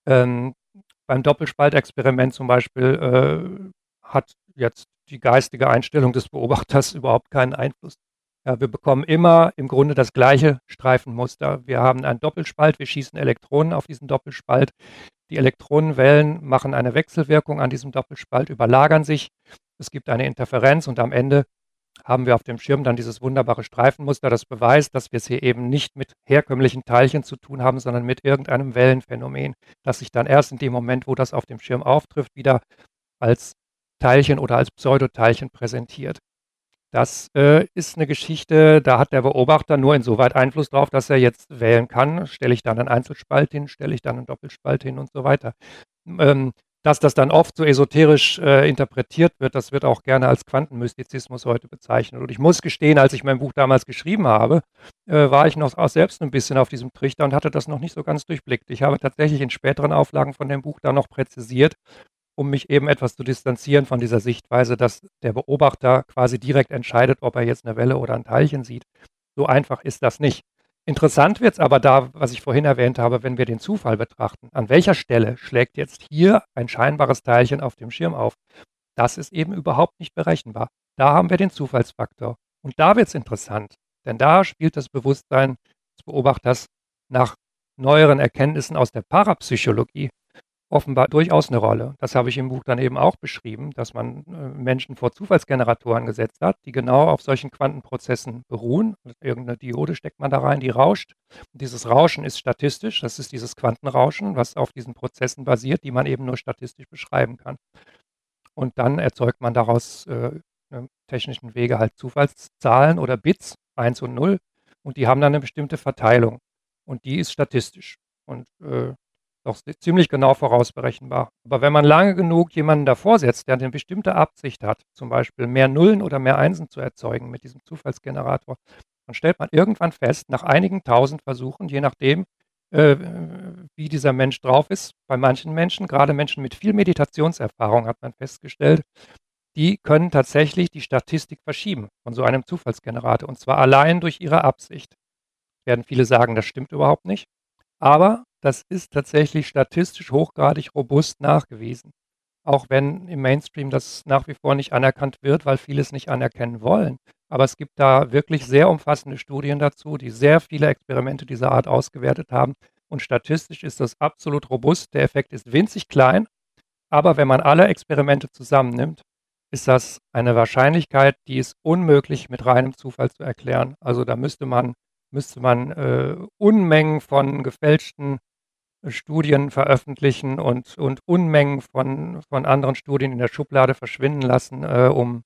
Ähm, beim Doppelspaltexperiment zum Beispiel äh, hat jetzt die geistige Einstellung des Beobachters überhaupt keinen Einfluss. Ja, wir bekommen immer im Grunde das gleiche Streifenmuster. Wir haben einen Doppelspalt, wir schießen Elektronen auf diesen Doppelspalt. Die Elektronenwellen machen eine Wechselwirkung an diesem Doppelspalt, überlagern sich. Es gibt eine Interferenz und am Ende haben wir auf dem Schirm dann dieses wunderbare Streifenmuster, das beweist, dass wir es hier eben nicht mit herkömmlichen Teilchen zu tun haben, sondern mit irgendeinem Wellenphänomen, das sich dann erst in dem Moment, wo das auf dem Schirm auftrifft, wieder als Teilchen oder als Pseudoteilchen präsentiert. Das äh, ist eine Geschichte, da hat der Beobachter nur insoweit Einfluss drauf, dass er jetzt wählen kann. Stelle ich dann einen Einzelspalt hin, stelle ich dann einen Doppelspalt hin und so weiter. Ähm, dass das dann oft so esoterisch äh, interpretiert wird, das wird auch gerne als Quantenmystizismus heute bezeichnet. Und ich muss gestehen, als ich mein Buch damals geschrieben habe, äh, war ich noch auch selbst ein bisschen auf diesem Trichter und hatte das noch nicht so ganz durchblickt. Ich habe tatsächlich in späteren Auflagen von dem Buch da noch präzisiert, um mich eben etwas zu distanzieren von dieser Sichtweise, dass der Beobachter quasi direkt entscheidet, ob er jetzt eine Welle oder ein Teilchen sieht. So einfach ist das nicht. Interessant wird es aber da, was ich vorhin erwähnt habe, wenn wir den Zufall betrachten. An welcher Stelle schlägt jetzt hier ein scheinbares Teilchen auf dem Schirm auf? Das ist eben überhaupt nicht berechenbar. Da haben wir den Zufallsfaktor. Und da wird es interessant, denn da spielt das Bewusstsein des Beobachters nach neueren Erkenntnissen aus der Parapsychologie offenbar durchaus eine Rolle. Das habe ich im Buch dann eben auch beschrieben, dass man äh, Menschen vor Zufallsgeneratoren gesetzt hat, die genau auf solchen Quantenprozessen beruhen. Irgendeine Diode steckt man da rein, die rauscht. Und dieses Rauschen ist statistisch, das ist dieses Quantenrauschen, was auf diesen Prozessen basiert, die man eben nur statistisch beschreiben kann. Und dann erzeugt man daraus äh, technischen Wege halt Zufallszahlen oder Bits, 1 und 0, und die haben dann eine bestimmte Verteilung. Und die ist statistisch. Und äh, doch ziemlich genau vorausberechenbar. Aber wenn man lange genug jemanden davor setzt, der eine bestimmte Absicht hat, zum Beispiel mehr Nullen oder mehr Einsen zu erzeugen mit diesem Zufallsgenerator, dann stellt man irgendwann fest, nach einigen tausend Versuchen, je nachdem, äh, wie dieser Mensch drauf ist, bei manchen Menschen, gerade Menschen mit viel Meditationserfahrung, hat man festgestellt, die können tatsächlich die Statistik verschieben von so einem Zufallsgenerator und zwar allein durch ihre Absicht. Werden viele sagen, das stimmt überhaupt nicht. Aber das ist tatsächlich statistisch hochgradig robust nachgewiesen. Auch wenn im Mainstream das nach wie vor nicht anerkannt wird, weil viele es nicht anerkennen wollen. Aber es gibt da wirklich sehr umfassende Studien dazu, die sehr viele Experimente dieser Art ausgewertet haben. Und statistisch ist das absolut robust. Der Effekt ist winzig klein. Aber wenn man alle Experimente zusammennimmt, ist das eine Wahrscheinlichkeit, die ist unmöglich mit reinem Zufall zu erklären. Also da müsste man, müsste man äh, Unmengen von gefälschten Studien veröffentlichen und, und Unmengen von, von anderen Studien in der Schublade verschwinden lassen, äh, um,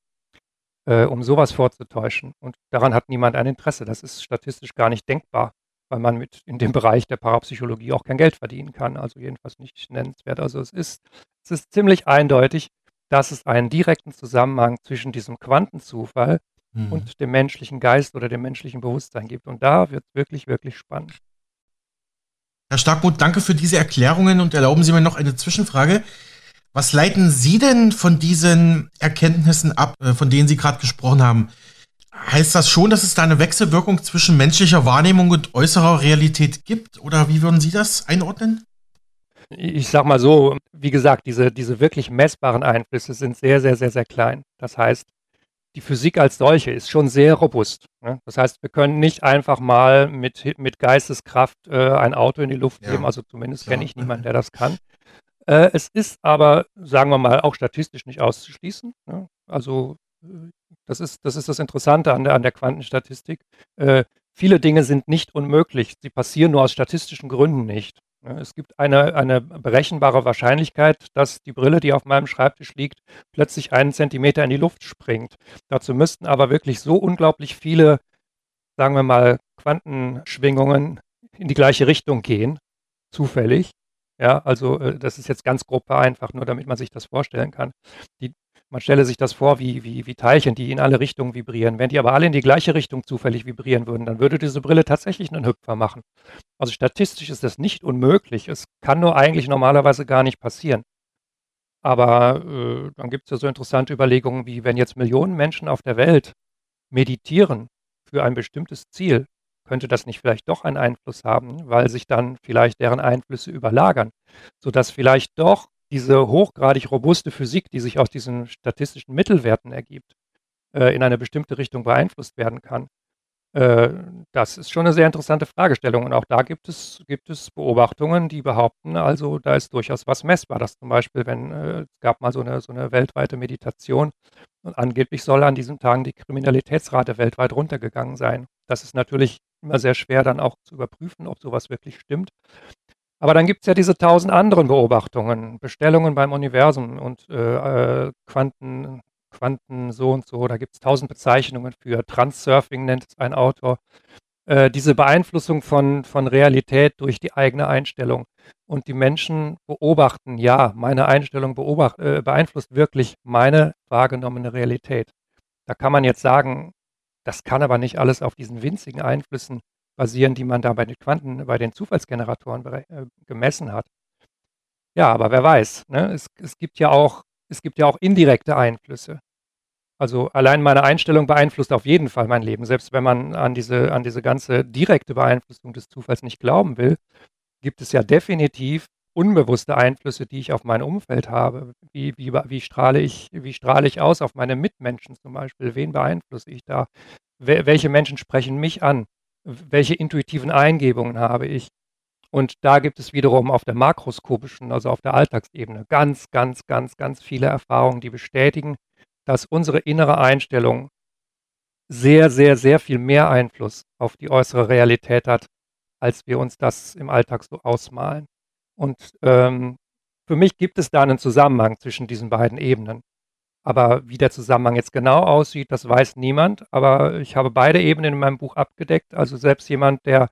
äh, um sowas vorzutäuschen. Und daran hat niemand ein Interesse. Das ist statistisch gar nicht denkbar. weil man mit in dem Bereich der Parapsychologie auch kein Geld verdienen kann, also jedenfalls nicht nennenswert. Also es ist, es ist ziemlich eindeutig, dass es einen direkten Zusammenhang zwischen diesem Quantenzufall mhm. und dem menschlichen Geist oder dem menschlichen Bewusstsein gibt. Und da wird es wirklich, wirklich spannend. Herr Starkmuth, danke für diese Erklärungen und erlauben Sie mir noch eine Zwischenfrage. Was leiten Sie denn von diesen Erkenntnissen ab, äh, von denen Sie gerade gesprochen haben? Heißt das schon, dass es da eine Wechselwirkung zwischen menschlicher Wahrnehmung und äußerer Realität gibt? Oder wie würden Sie das einordnen? Ich sag mal so, wie gesagt, diese, diese wirklich messbaren Einflüsse sind sehr, sehr, sehr, sehr klein. Das heißt, die Physik als solche ist schon sehr robust. Ne? Das heißt, wir können nicht einfach mal mit, mit Geisteskraft äh, ein Auto in die Luft ja. also zumindest kenne ich niemanden, der das kann. Äh, es ist aber, sagen wir mal, auch statistisch nicht auszuschließen. Ne? Also äh, das ist, das ist das Interessante an der, an der Quantenstatistik. Äh, viele Dinge sind nicht unmöglich, sie passieren nur aus statistischen Gründen nicht. Es gibt eine, eine berechenbare Wahrscheinlichkeit, dass die Brille, die auf meinem Schreibtisch liegt, plötzlich einen Zentimeter in die Luft springt. Dazu müssten aber wirklich so unglaublich viele, sagen wir mal, Quantenschwingungen in die gleiche Richtung gehen, zufällig. Ja, also äh, das ist jetzt ganz grob vereinfacht, nur damit man sich das vorstellen kann. Die, man stelle sich das vor wie, wie, wie Teilchen, die in alle Richtungen vibrieren. Wenn die aber alle in die gleiche Richtung zufällig vibrieren würden, dann würde diese Brille tatsächlich einen Hüpfer machen. Also statistisch ist das nicht unmöglich. Es kann nur eigentlich normalerweise gar nicht passieren. Aber äh, dann gibt es ja so interessante Überlegungen wie, wenn jetzt Millionen Menschen auf der Welt meditieren für ein bestimmtes Ziel, könnte das nicht vielleicht doch einen Einfluss haben, weil sich dann vielleicht deren Einflüsse überlagern, sodass vielleicht doch diese hochgradig robuste Physik, die sich aus diesen statistischen Mittelwerten ergibt, äh, in eine bestimmte Richtung beeinflusst werden kann. Äh, das ist schon eine sehr interessante Fragestellung. Und auch da gibt es, gibt es Beobachtungen, die behaupten, also da ist durchaus was messbar. Dass zum Beispiel, wenn äh, es gab mal so eine, so eine weltweite Meditation und angeblich soll an diesen Tagen die Kriminalitätsrate weltweit runtergegangen sein. Das ist natürlich immer sehr schwer dann auch zu überprüfen, ob sowas wirklich stimmt. Aber dann gibt es ja diese tausend anderen Beobachtungen, Bestellungen beim Universum und äh, äh, Quanten, Quanten so und so. Da gibt es tausend Bezeichnungen für. Transsurfing nennt es ein Autor. Äh, diese Beeinflussung von, von Realität durch die eigene Einstellung. Und die Menschen beobachten, ja, meine Einstellung äh, beeinflusst wirklich meine wahrgenommene Realität. Da kann man jetzt sagen, das kann aber nicht alles auf diesen winzigen Einflüssen basieren, die man da bei den Quanten, bei den Zufallsgeneratoren äh, gemessen hat. Ja, aber wer weiß, ne? es, es, gibt ja auch, es gibt ja auch indirekte Einflüsse. Also allein meine Einstellung beeinflusst auf jeden Fall mein Leben. Selbst wenn man an diese, an diese ganze direkte Beeinflussung des Zufalls nicht glauben will, gibt es ja definitiv unbewusste Einflüsse, die ich auf mein Umfeld habe. Wie, wie, wie, strahle ich, wie strahle ich aus auf meine Mitmenschen zum Beispiel? Wen beeinflusse ich da? Welche Menschen sprechen mich an? Welche intuitiven Eingebungen habe ich. Und da gibt es wiederum auf der makroskopischen, also auf der Alltagsebene, ganz, ganz, ganz, ganz viele Erfahrungen, die bestätigen, dass unsere innere Einstellung sehr, sehr, sehr viel mehr Einfluss auf die äußere Realität hat, als wir uns das im Alltag so ausmalen. Und ähm, für mich gibt es da einen Zusammenhang zwischen diesen beiden Ebenen. Aber wie der Zusammenhang jetzt genau aussieht, das weiß niemand. Aber ich habe beide Ebenen in meinem Buch abgedeckt. Also selbst jemand, der,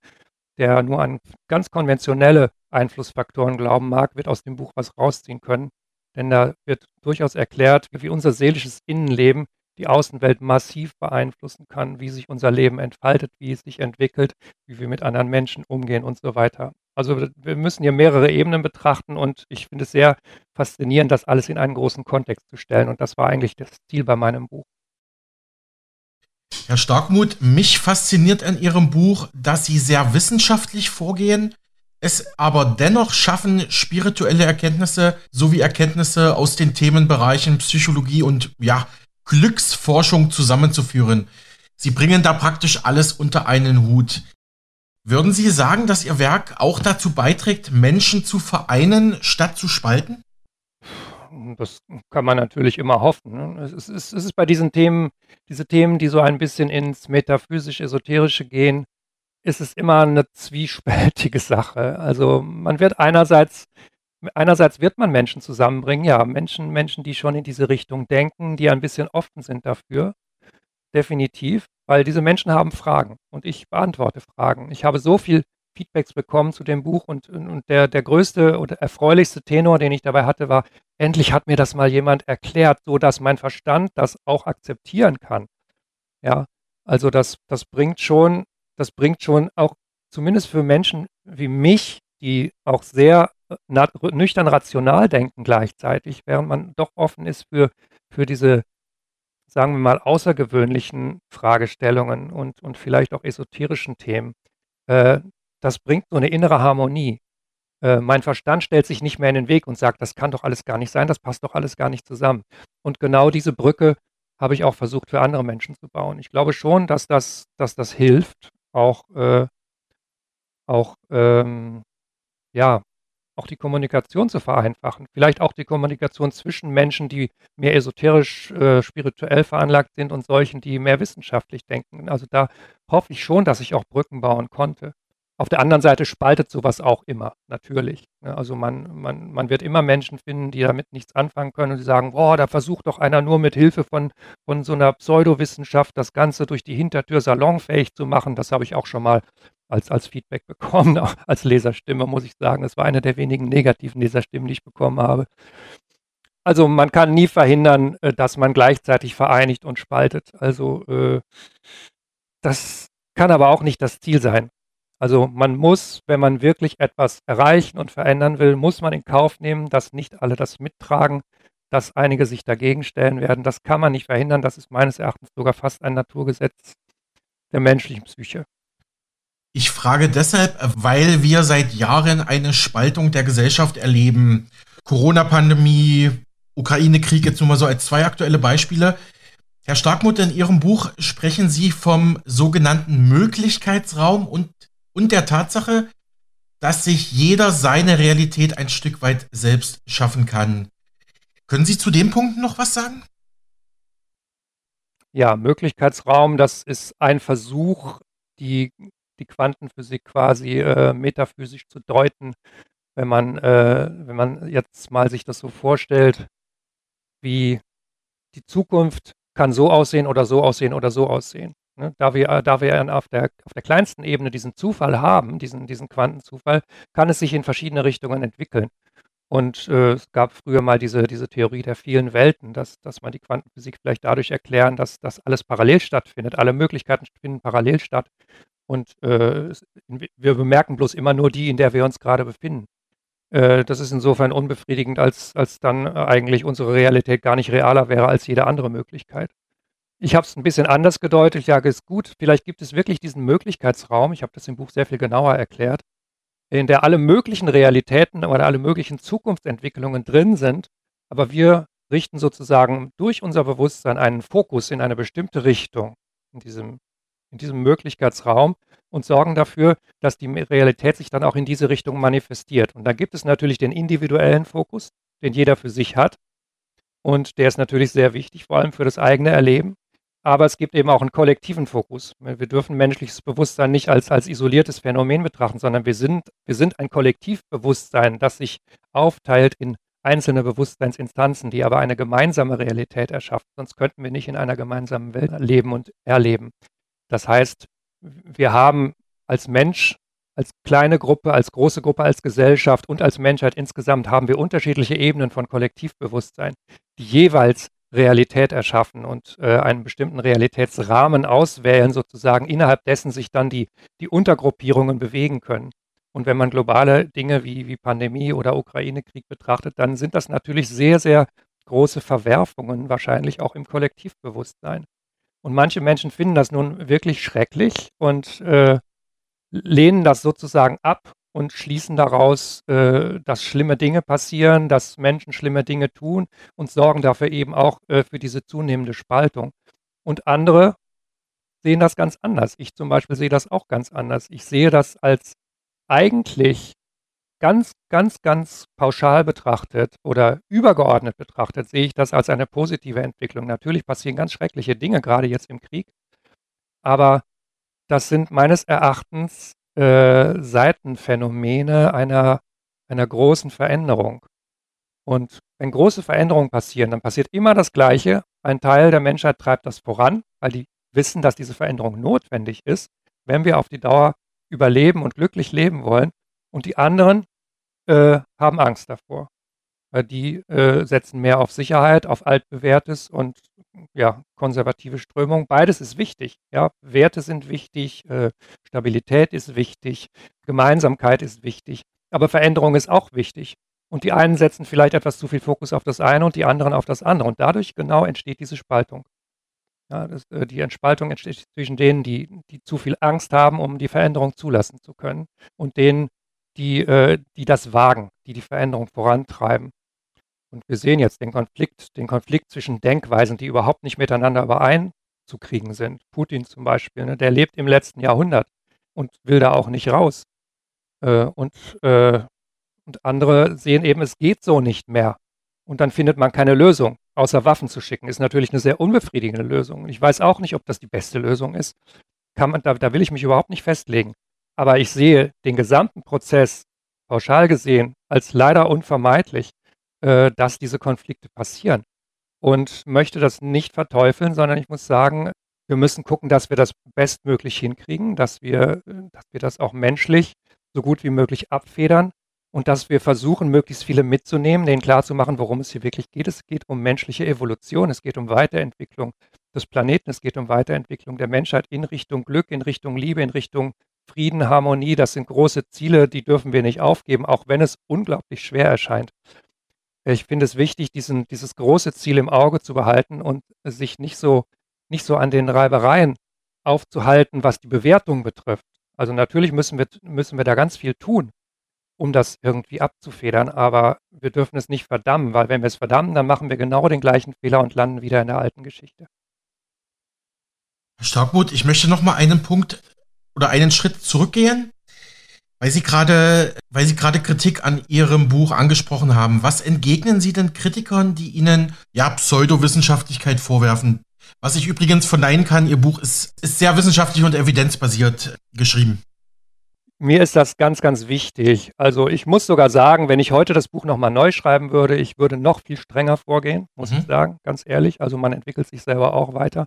der nur an ganz konventionelle Einflussfaktoren glauben mag, wird aus dem Buch was rausziehen können. Denn da wird durchaus erklärt, wie unser seelisches Innenleben die Außenwelt massiv beeinflussen kann, wie sich unser Leben entfaltet, wie es sich entwickelt, wie wir mit anderen Menschen umgehen und so weiter. Also wir müssen hier mehrere Ebenen betrachten und ich finde es sehr faszinierend, das alles in einen großen Kontext zu stellen. Und das war eigentlich das Ziel bei meinem Buch. Herr Starkmuth, mich fasziniert an Ihrem Buch, dass Sie sehr wissenschaftlich vorgehen, es aber dennoch schaffen, spirituelle Erkenntnisse sowie Erkenntnisse aus den Themenbereichen Psychologie und ja, Glücksforschung zusammenzuführen. Sie bringen da praktisch alles unter einen Hut. Würden Sie sagen, dass Ihr Werk auch dazu beiträgt, Menschen zu vereinen, statt zu spalten? Das kann man natürlich immer hoffen. Ne? Es, ist, es ist bei diesen Themen, diese Themen, die so ein bisschen ins metaphysisch-esoterische gehen, ist es immer eine zwiespältige Sache. Also man wird einerseits einerseits wird man Menschen zusammenbringen, ja, Menschen, Menschen, die schon in diese Richtung denken, die ein bisschen offen sind dafür. Definitiv, weil diese Menschen haben Fragen und ich beantworte Fragen. Ich habe so viel Feedbacks bekommen zu dem Buch und, und der, der größte oder erfreulichste Tenor, den ich dabei hatte, war, endlich hat mir das mal jemand erklärt, so dass mein Verstand das auch akzeptieren kann. Ja, also das, das bringt schon, das bringt schon auch zumindest für Menschen wie mich, die auch sehr äh, nüchtern rational denken gleichzeitig, während man doch offen ist für, für diese, sagen wir mal, außergewöhnlichen Fragestellungen und, und vielleicht auch esoterischen Themen. Äh, das bringt so eine innere Harmonie. Äh, mein Verstand stellt sich nicht mehr in den Weg und sagt, das kann doch alles gar nicht sein, das passt doch alles gar nicht zusammen. Und genau diese Brücke habe ich auch versucht für andere Menschen zu bauen. Ich glaube schon, dass das, dass das hilft, auch, äh, auch ähm, ja, auch die Kommunikation zu vereinfachen. Vielleicht auch die Kommunikation zwischen Menschen, die mehr esoterisch, äh, spirituell veranlagt sind und solchen, die mehr wissenschaftlich denken. Also da hoffe ich schon, dass ich auch Brücken bauen konnte. Auf der anderen Seite spaltet sowas auch immer, natürlich. Ne? Also man, man, man wird immer Menschen finden, die damit nichts anfangen können und die sagen, boah, da versucht doch einer nur mit Hilfe von, von so einer Pseudowissenschaft das Ganze durch die Hintertür salonfähig zu machen. Das habe ich auch schon mal als, als Feedback bekommen, auch als Leserstimme, muss ich sagen. Das war eine der wenigen negativen Leserstimmen, die ich bekommen habe. Also man kann nie verhindern, äh, dass man gleichzeitig vereinigt und spaltet. Also äh, das kann aber auch nicht das Ziel sein. Also man muss, wenn man wirklich etwas erreichen und verändern will, muss man in Kauf nehmen, dass nicht alle das mittragen, dass einige sich dagegen stellen werden. Das kann man nicht verhindern. Das ist meines Erachtens sogar fast ein Naturgesetz der menschlichen Psyche. Ich frage deshalb, weil wir seit Jahren eine Spaltung der Gesellschaft erleben. Corona-Pandemie, Ukraine-Krieg jetzt nur mal so als zwei aktuelle Beispiele. Herr Starkmutter, in Ihrem Buch sprechen Sie vom sogenannten Möglichkeitsraum und und der Tatsache, dass sich jeder seine Realität ein Stück weit selbst schaffen kann. Können Sie zu dem Punkt noch was sagen? Ja, Möglichkeitsraum, das ist ein Versuch, die, die Quantenphysik quasi äh, metaphysisch zu deuten. Wenn man, äh, wenn man jetzt mal sich das so vorstellt, wie die Zukunft kann so aussehen oder so aussehen oder so aussehen. Ne, da wir, äh, da wir auf der, auf der kleinsten Ebene diesen Zufall haben, diesen, diesen Quantenzufall, kann es sich in verschiedene Richtungen entwickeln. Und äh, es gab früher mal diese, diese Theorie der vielen Welten, dass, dass man die Quantenphysik vielleicht dadurch erklären, dass das alles parallel stattfindet. Alle Möglichkeiten finden parallel statt. Und äh, wir bemerken bloß immer nur die, in der wir uns gerade befinden. Äh, das ist insofern unbefriedigend, als, als dann eigentlich unsere Realität gar nicht realer wäre als jede andere Möglichkeit. Ich habe es ein bisschen anders gedeutet. Ich sage, es ist gut, vielleicht gibt es wirklich diesen Möglichkeitsraum, ich habe das im Buch sehr viel genauer erklärt, in der alle möglichen Realitäten oder alle möglichen Zukunftsentwicklungen drin sind, aber wir richten sozusagen durch unser Bewusstsein einen Fokus in eine bestimmte Richtung in diesem, in diesem Möglichkeitsraum und sorgen dafür, dass die Realität sich dann auch in diese Richtung manifestiert. Und da gibt es natürlich den individuellen Fokus, den jeder für sich hat. Und der ist natürlich sehr wichtig, vor allem für das eigene Erleben aber es gibt eben auch einen kollektiven Fokus. Wir dürfen menschliches Bewusstsein nicht als, als isoliertes Phänomen betrachten, sondern wir sind, wir sind ein Kollektivbewusstsein, das sich aufteilt in einzelne Bewusstseinsinstanzen, die aber eine gemeinsame Realität erschaffen. Sonst könnten wir nicht in einer gemeinsamen Welt leben und erleben. Das heißt, wir haben als Mensch, als kleine Gruppe, als große Gruppe, als Gesellschaft und als Menschheit insgesamt haben wir unterschiedliche Ebenen von Kollektivbewusstsein, die jeweils Realität erschaffen und äh, einen bestimmten Realitätsrahmen auswählen, sozusagen, innerhalb dessen sich dann die, die Untergruppierungen bewegen können. Und wenn man globale Dinge wie, wie Pandemie oder Ukraine-Krieg betrachtet, dann sind das natürlich sehr, sehr große Verwerfungen, wahrscheinlich auch im Kollektivbewusstsein. Und manche Menschen finden das nun wirklich schrecklich und äh, lehnen das sozusagen ab und schließen daraus, äh, dass schlimme Dinge passieren, dass Menschen schlimme Dinge tun und sorgen dafür eben auch äh, für diese zunehmende Spaltung. Und andere sehen das ganz anders. Ich zum Beispiel sehe das auch ganz anders. Ich sehe das als eigentlich ganz, ganz, ganz pauschal betrachtet oder übergeordnet betrachtet, sehe ich das als eine positive Entwicklung. Natürlich passieren ganz schreckliche Dinge, gerade jetzt im Krieg. Aber das sind meines Erachtens äh, Seitenphänomene einer, einer großen Veränderung. Und wenn große Veränderungen passieren, dann passiert immer das Gleiche. Ein Teil der Menschheit treibt das voran, weil die wissen, dass diese Veränderung notwendig ist, wenn wir auf die Dauer überleben und glücklich leben wollen. Und die anderen äh, haben Angst davor. Weil die äh, setzen mehr auf Sicherheit, auf altbewährtes und ja, konservative Strömung. Beides ist wichtig. Ja, Werte sind wichtig, äh, Stabilität ist wichtig, Gemeinsamkeit ist wichtig, aber Veränderung ist auch wichtig. Und die einen setzen vielleicht etwas zu viel Fokus auf das eine und die anderen auf das andere. Und dadurch genau entsteht diese Spaltung. Ja, das, äh, die Entspaltung entsteht zwischen denen, die, die zu viel Angst haben, um die Veränderung zulassen zu können, und denen, die, äh, die das wagen, die die Veränderung vorantreiben. Und wir sehen jetzt den Konflikt, den Konflikt zwischen Denkweisen, die überhaupt nicht miteinander übereinzukriegen sind. Putin zum Beispiel, ne, der lebt im letzten Jahrhundert und will da auch nicht raus. Äh, und, äh, und andere sehen eben, es geht so nicht mehr. Und dann findet man keine Lösung, außer Waffen zu schicken. Ist natürlich eine sehr unbefriedigende Lösung. Ich weiß auch nicht, ob das die beste Lösung ist. Kann man, da, da will ich mich überhaupt nicht festlegen. Aber ich sehe den gesamten Prozess pauschal gesehen als leider unvermeidlich äh, dass diese Konflikte passieren. Und möchte das nicht verteufeln, sondern ich muss sagen, wir müssen gucken, dass wir das bestmöglich hinkriegen, dass wir, dass wir das auch menschlich so gut wie möglich abfedern und dass wir versuchen, möglichst viele mitzunehmen, denen klarzumachen, worum es hier wirklich geht. Es geht um menschliche Evolution, es geht um Weiterentwicklung des Planeten, es geht um Weiterentwicklung der Menschheit in Richtung Glück, in Richtung Liebe, in Richtung Frieden, Harmonie. Das sind große Ziele, die dürfen wir nicht aufgeben, auch wenn es unglaublich schwer erscheint. Ich finde es wichtig, diesen, dieses große Ziel im Auge zu behalten und sich nicht so, nicht so an den Reibereien aufzuhalten, was die Bewertung betrifft. Also natürlich müssen wir, müssen wir da ganz viel tun, um das irgendwie abzufedern, aber wir dürfen es nicht verdammen, weil wenn wir es verdammen, dann machen wir genau den gleichen Fehler und landen wieder in der alten Geschichte. Herr Starkmuth, ich möchte noch mal einen Punkt oder einen Schritt zurückgehen. Weil Sie gerade, weil Sie gerade Kritik an Ihrem Buch angesprochen haben, was entgegnen Sie denn Kritikern, die Ihnen ja Pseudowissenschaftlichkeit vorwerfen? Was ich übrigens verneinen kann, Ihr Buch ist, ist sehr wissenschaftlich und evidenzbasiert geschrieben. Mir ist das ganz, ganz wichtig. Also ich muss sogar sagen, wenn ich heute das Buch nochmal neu schreiben würde, ich würde noch viel strenger vorgehen, muss mhm. ich sagen, ganz ehrlich. Also man entwickelt sich selber auch weiter.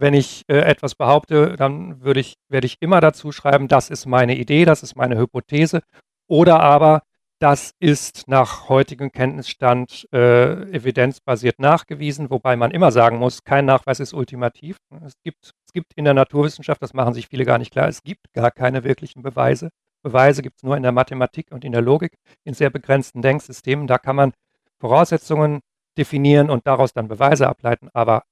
Wenn ich äh, etwas behaupte, dann würde ich, werde ich immer dazu schreiben, das ist meine Idee, das ist meine Hypothese. Oder aber, das ist nach heutigem Kenntnisstand äh, evidenzbasiert nachgewiesen, wobei man immer sagen muss, kein Nachweis ist ultimativ. Es gibt, es gibt in der Naturwissenschaft, das machen sich viele gar nicht klar, es gibt gar keine wirklichen Beweise. Beweise gibt es nur in der Mathematik und in der Logik, in sehr begrenzten Denksystemen. Da kann man Voraussetzungen definieren und daraus dann Beweise ableiten. Aber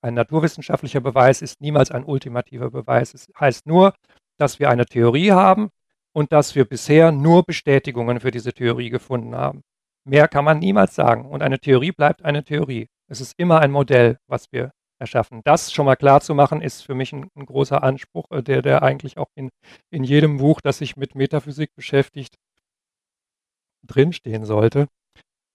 ein naturwissenschaftlicher Beweis ist niemals ein ultimativer Beweis. Es heißt nur, dass wir eine Theorie haben und dass wir bisher nur Bestätigungen für diese Theorie gefunden haben. Mehr kann man niemals sagen. Und eine Theorie bleibt eine Theorie. Es ist immer ein Modell, was wir erschaffen. Das schon mal klar zu machen, ist für mich ein, ein großer Anspruch, äh, der, der eigentlich auch in, in jedem Buch, das sich mit Metaphysik beschäftigt, drinstehen sollte.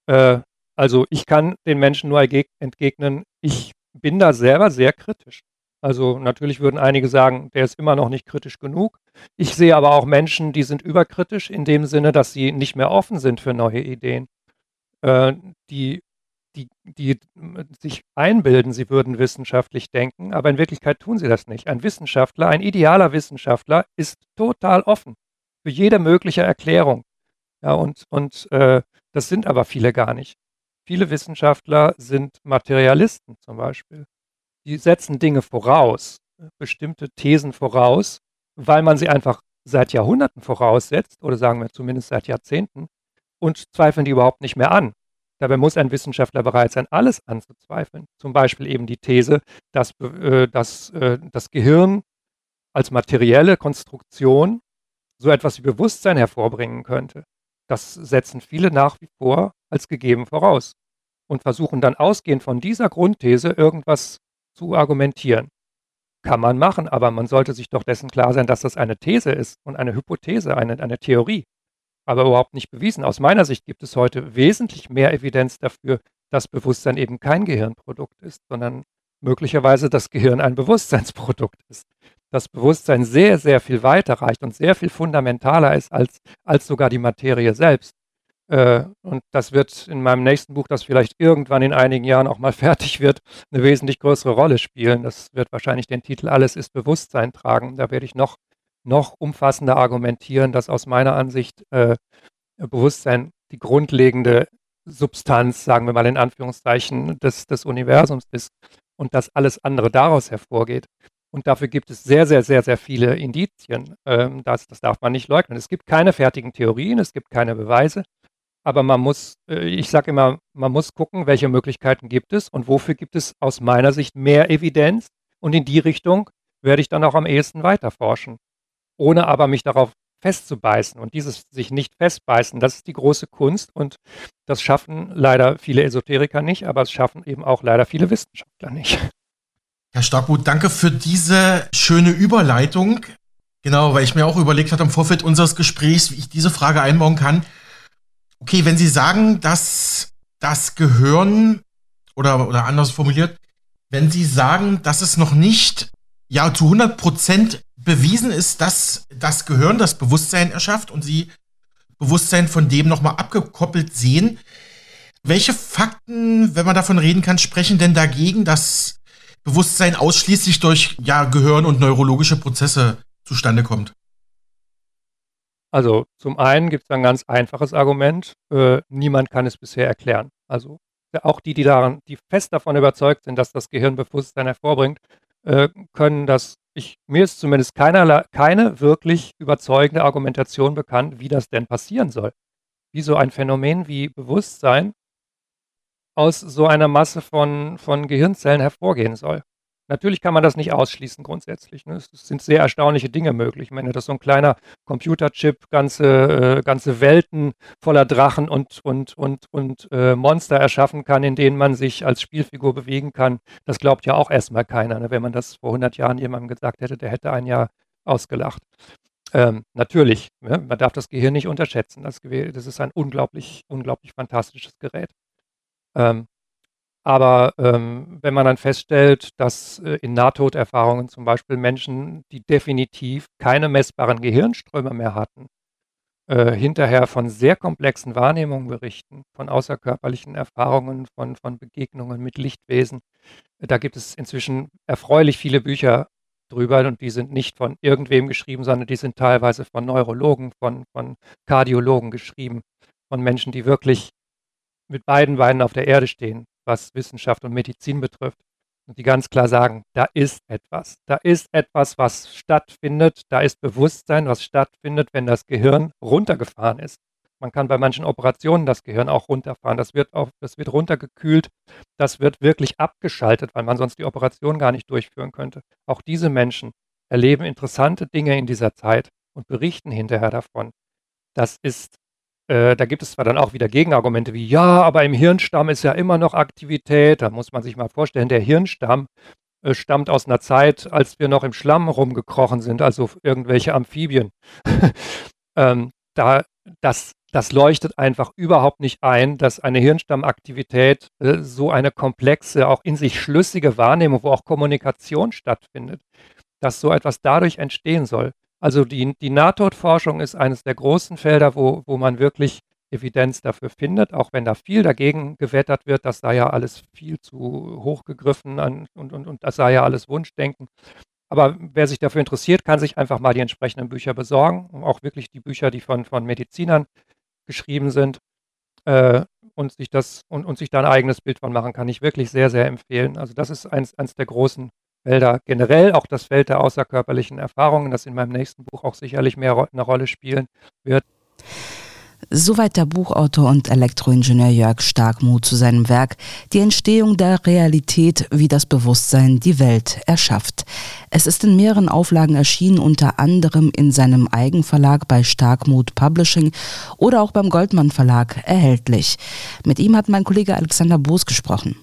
Äh, also ich kann den Menschen nur entgegnen, ich bin da selber sehr kritisch. Also natürlich würden einige sagen, der ist immer noch nicht kritisch genug. Ich sehe aber auch Menschen, die sind überkritisch in dem Sinne, dass sie nicht mehr offen sind für neue Ideen. Äh, die, die, die sich einbilden, sie würden wissenschaftlich denken, aber in Wirklichkeit tun sie das nicht. Ein Wissenschaftler, ein idealer Wissenschaftler ist total offen für jede mögliche Erklärung. Ja, und und äh, das sind aber viele gar nicht. Viele Wissenschaftler sind Materialisten zum Beispiel. Die setzen Dinge voraus, bestimmte Thesen voraus, weil man sie einfach seit Jahrhunderten voraussetzt oder sagen wir zumindest seit Jahrzehnten und zweifeln die überhaupt nicht mehr an. Dabei muss ein Wissenschaftler bereit sein, alles anzuzweifeln. Zum Beispiel eben die These, dass, äh, dass äh, das Gehirn als materielle Konstruktion so etwas wie Bewusstsein hervorbringen könnte. Das setzen viele nach wie vor als gegeben voraus und versuchen dann ausgehend von dieser Grundthese irgendwas zu argumentieren. Kann man machen, aber man sollte sich doch dessen klar sein, dass das eine These ist und eine Hypothese, eine, eine Theorie, aber überhaupt nicht bewiesen. Aus meiner Sicht gibt es heute wesentlich mehr Evidenz dafür, dass Bewusstsein eben kein Gehirnprodukt ist, sondern möglicherweise das Gehirn ein Bewusstseinsprodukt ist. Das Bewusstsein sehr, sehr viel weiter reicht und sehr viel fundamentaler ist als, als sogar die Materie selbst. Äh, und das wird in meinem nächsten Buch, das vielleicht irgendwann in einigen Jahren auch mal fertig wird, eine wesentlich größere Rolle spielen. Das wird wahrscheinlich den Titel Alles ist Bewusstsein tragen. Da werde ich noch, noch umfassender argumentieren, dass aus meiner Ansicht äh, Bewusstsein die grundlegende Substanz, sagen wir mal in Anführungszeichen, des, des Universums ist und dass alles andere daraus hervorgeht. Und dafür gibt es sehr, sehr, sehr, sehr viele Indizien. Ähm, das, das darf man nicht leugnen. Es gibt keine fertigen Theorien, es gibt keine Beweise. Aber man muss, äh, ich sage immer, man muss gucken, welche Möglichkeiten gibt es und wofür gibt es aus meiner Sicht mehr Evidenz. Und in die Richtung werde ich dann auch am ehesten weiterforschen. Ohne aber mich darauf festzubeißen. Und dieses sich nicht festbeißen, das ist die große Kunst. Und das schaffen leider viele Esoteriker nicht, aber es schaffen eben auch leider viele Wissenschaftler nicht. Herr Starkmuth, danke für diese schöne Überleitung. Genau, weil ich mir auch überlegt hatte im Vorfeld unseres Gesprächs, wie ich diese Frage einbauen kann. Okay, wenn Sie sagen, dass das Gehirn oder, oder anders formuliert, wenn Sie sagen, dass es noch nicht ja zu 100 Prozent bewiesen ist, dass das Gehirn das Bewusstsein erschafft und Sie Bewusstsein von dem nochmal abgekoppelt sehen, welche Fakten, wenn man davon reden kann, sprechen denn dagegen, dass Bewusstsein ausschließlich durch ja, Gehirn und neurologische Prozesse zustande kommt? Also zum einen gibt es ein ganz einfaches Argument, äh, niemand kann es bisher erklären. Also auch die, die daran, die fest davon überzeugt sind, dass das Gehirn Bewusstsein hervorbringt, äh, können das, ich, mir ist zumindest keinerlei, keine wirklich überzeugende Argumentation bekannt, wie das denn passieren soll. Wie so ein Phänomen wie Bewusstsein aus so einer Masse von, von Gehirnzellen hervorgehen soll. Natürlich kann man das nicht ausschließen grundsätzlich. Ne? Es sind sehr erstaunliche Dinge möglich. Ich meine, dass so ein kleiner Computerchip ganze, äh, ganze Welten voller Drachen und, und, und, und äh, Monster erschaffen kann, in denen man sich als Spielfigur bewegen kann, das glaubt ja auch erstmal keiner. Ne? Wenn man das vor 100 Jahren jemandem gesagt hätte, der hätte ein Jahr ausgelacht. Ähm, natürlich, ne? man darf das Gehirn nicht unterschätzen. Das, das ist ein unglaublich, unglaublich fantastisches Gerät. Ähm, aber ähm, wenn man dann feststellt, dass äh, in Nahtoderfahrungen zum Beispiel Menschen, die definitiv keine messbaren Gehirnströme mehr hatten, äh, hinterher von sehr komplexen Wahrnehmungen berichten, von außerkörperlichen Erfahrungen, von, von Begegnungen mit Lichtwesen. Da gibt es inzwischen erfreulich viele Bücher drüber und die sind nicht von irgendwem geschrieben, sondern die sind teilweise von Neurologen, von, von Kardiologen geschrieben, von Menschen, die wirklich mit beiden Beinen auf der Erde stehen, was Wissenschaft und Medizin betrifft. Und die ganz klar sagen, da ist etwas. Da ist etwas, was stattfindet. Da ist Bewusstsein, was stattfindet, wenn das Gehirn runtergefahren ist. Man kann bei manchen Operationen das Gehirn auch runterfahren. Das wird, auch, das wird runtergekühlt. Das wird wirklich abgeschaltet, weil man sonst die Operation gar nicht durchführen könnte. Auch diese Menschen erleben interessante Dinge in dieser Zeit und berichten hinterher davon. Das ist äh, da gibt es zwar dann auch wieder Gegenargumente wie, ja, aber im Hirnstamm ist ja immer noch Aktivität. Da muss man sich mal vorstellen, der Hirnstamm äh, stammt aus einer Zeit, als wir noch im Schlamm rumgekrochen sind, also irgendwelche Amphibien. ähm, da, das, das leuchtet einfach überhaupt nicht ein, dass eine Hirnstammaktivität äh, so eine komplexe, auch in sich schlüssige Wahrnehmung, wo auch Kommunikation stattfindet, dass so etwas dadurch entstehen soll. Also die, die Nahtodforschung ist eines der großen Felder, wo, wo man wirklich Evidenz dafür findet, auch wenn da viel dagegen gewettert wird, das sei ja alles viel zu hoch gegriffen an, und, und, und das sei ja alles Wunschdenken. Aber wer sich dafür interessiert, kann sich einfach mal die entsprechenden Bücher besorgen, auch wirklich die Bücher, die von, von Medizinern geschrieben sind äh, und sich das und, und sich da ein eigenes Bild von machen, kann ich wirklich sehr, sehr empfehlen. Also das ist eins, eins der großen Felder generell, auch das Feld der außerkörperlichen Erfahrungen, das in meinem nächsten Buch auch sicherlich mehr eine Rolle spielen wird. Soweit der Buchautor und Elektroingenieur Jörg Starkmuth zu seinem Werk Die Entstehung der Realität, wie das Bewusstsein die Welt erschafft. Es ist in mehreren Auflagen erschienen, unter anderem in seinem Eigenverlag bei Starkmuth Publishing oder auch beim Goldmann Verlag erhältlich. Mit ihm hat mein Kollege Alexander Boos gesprochen.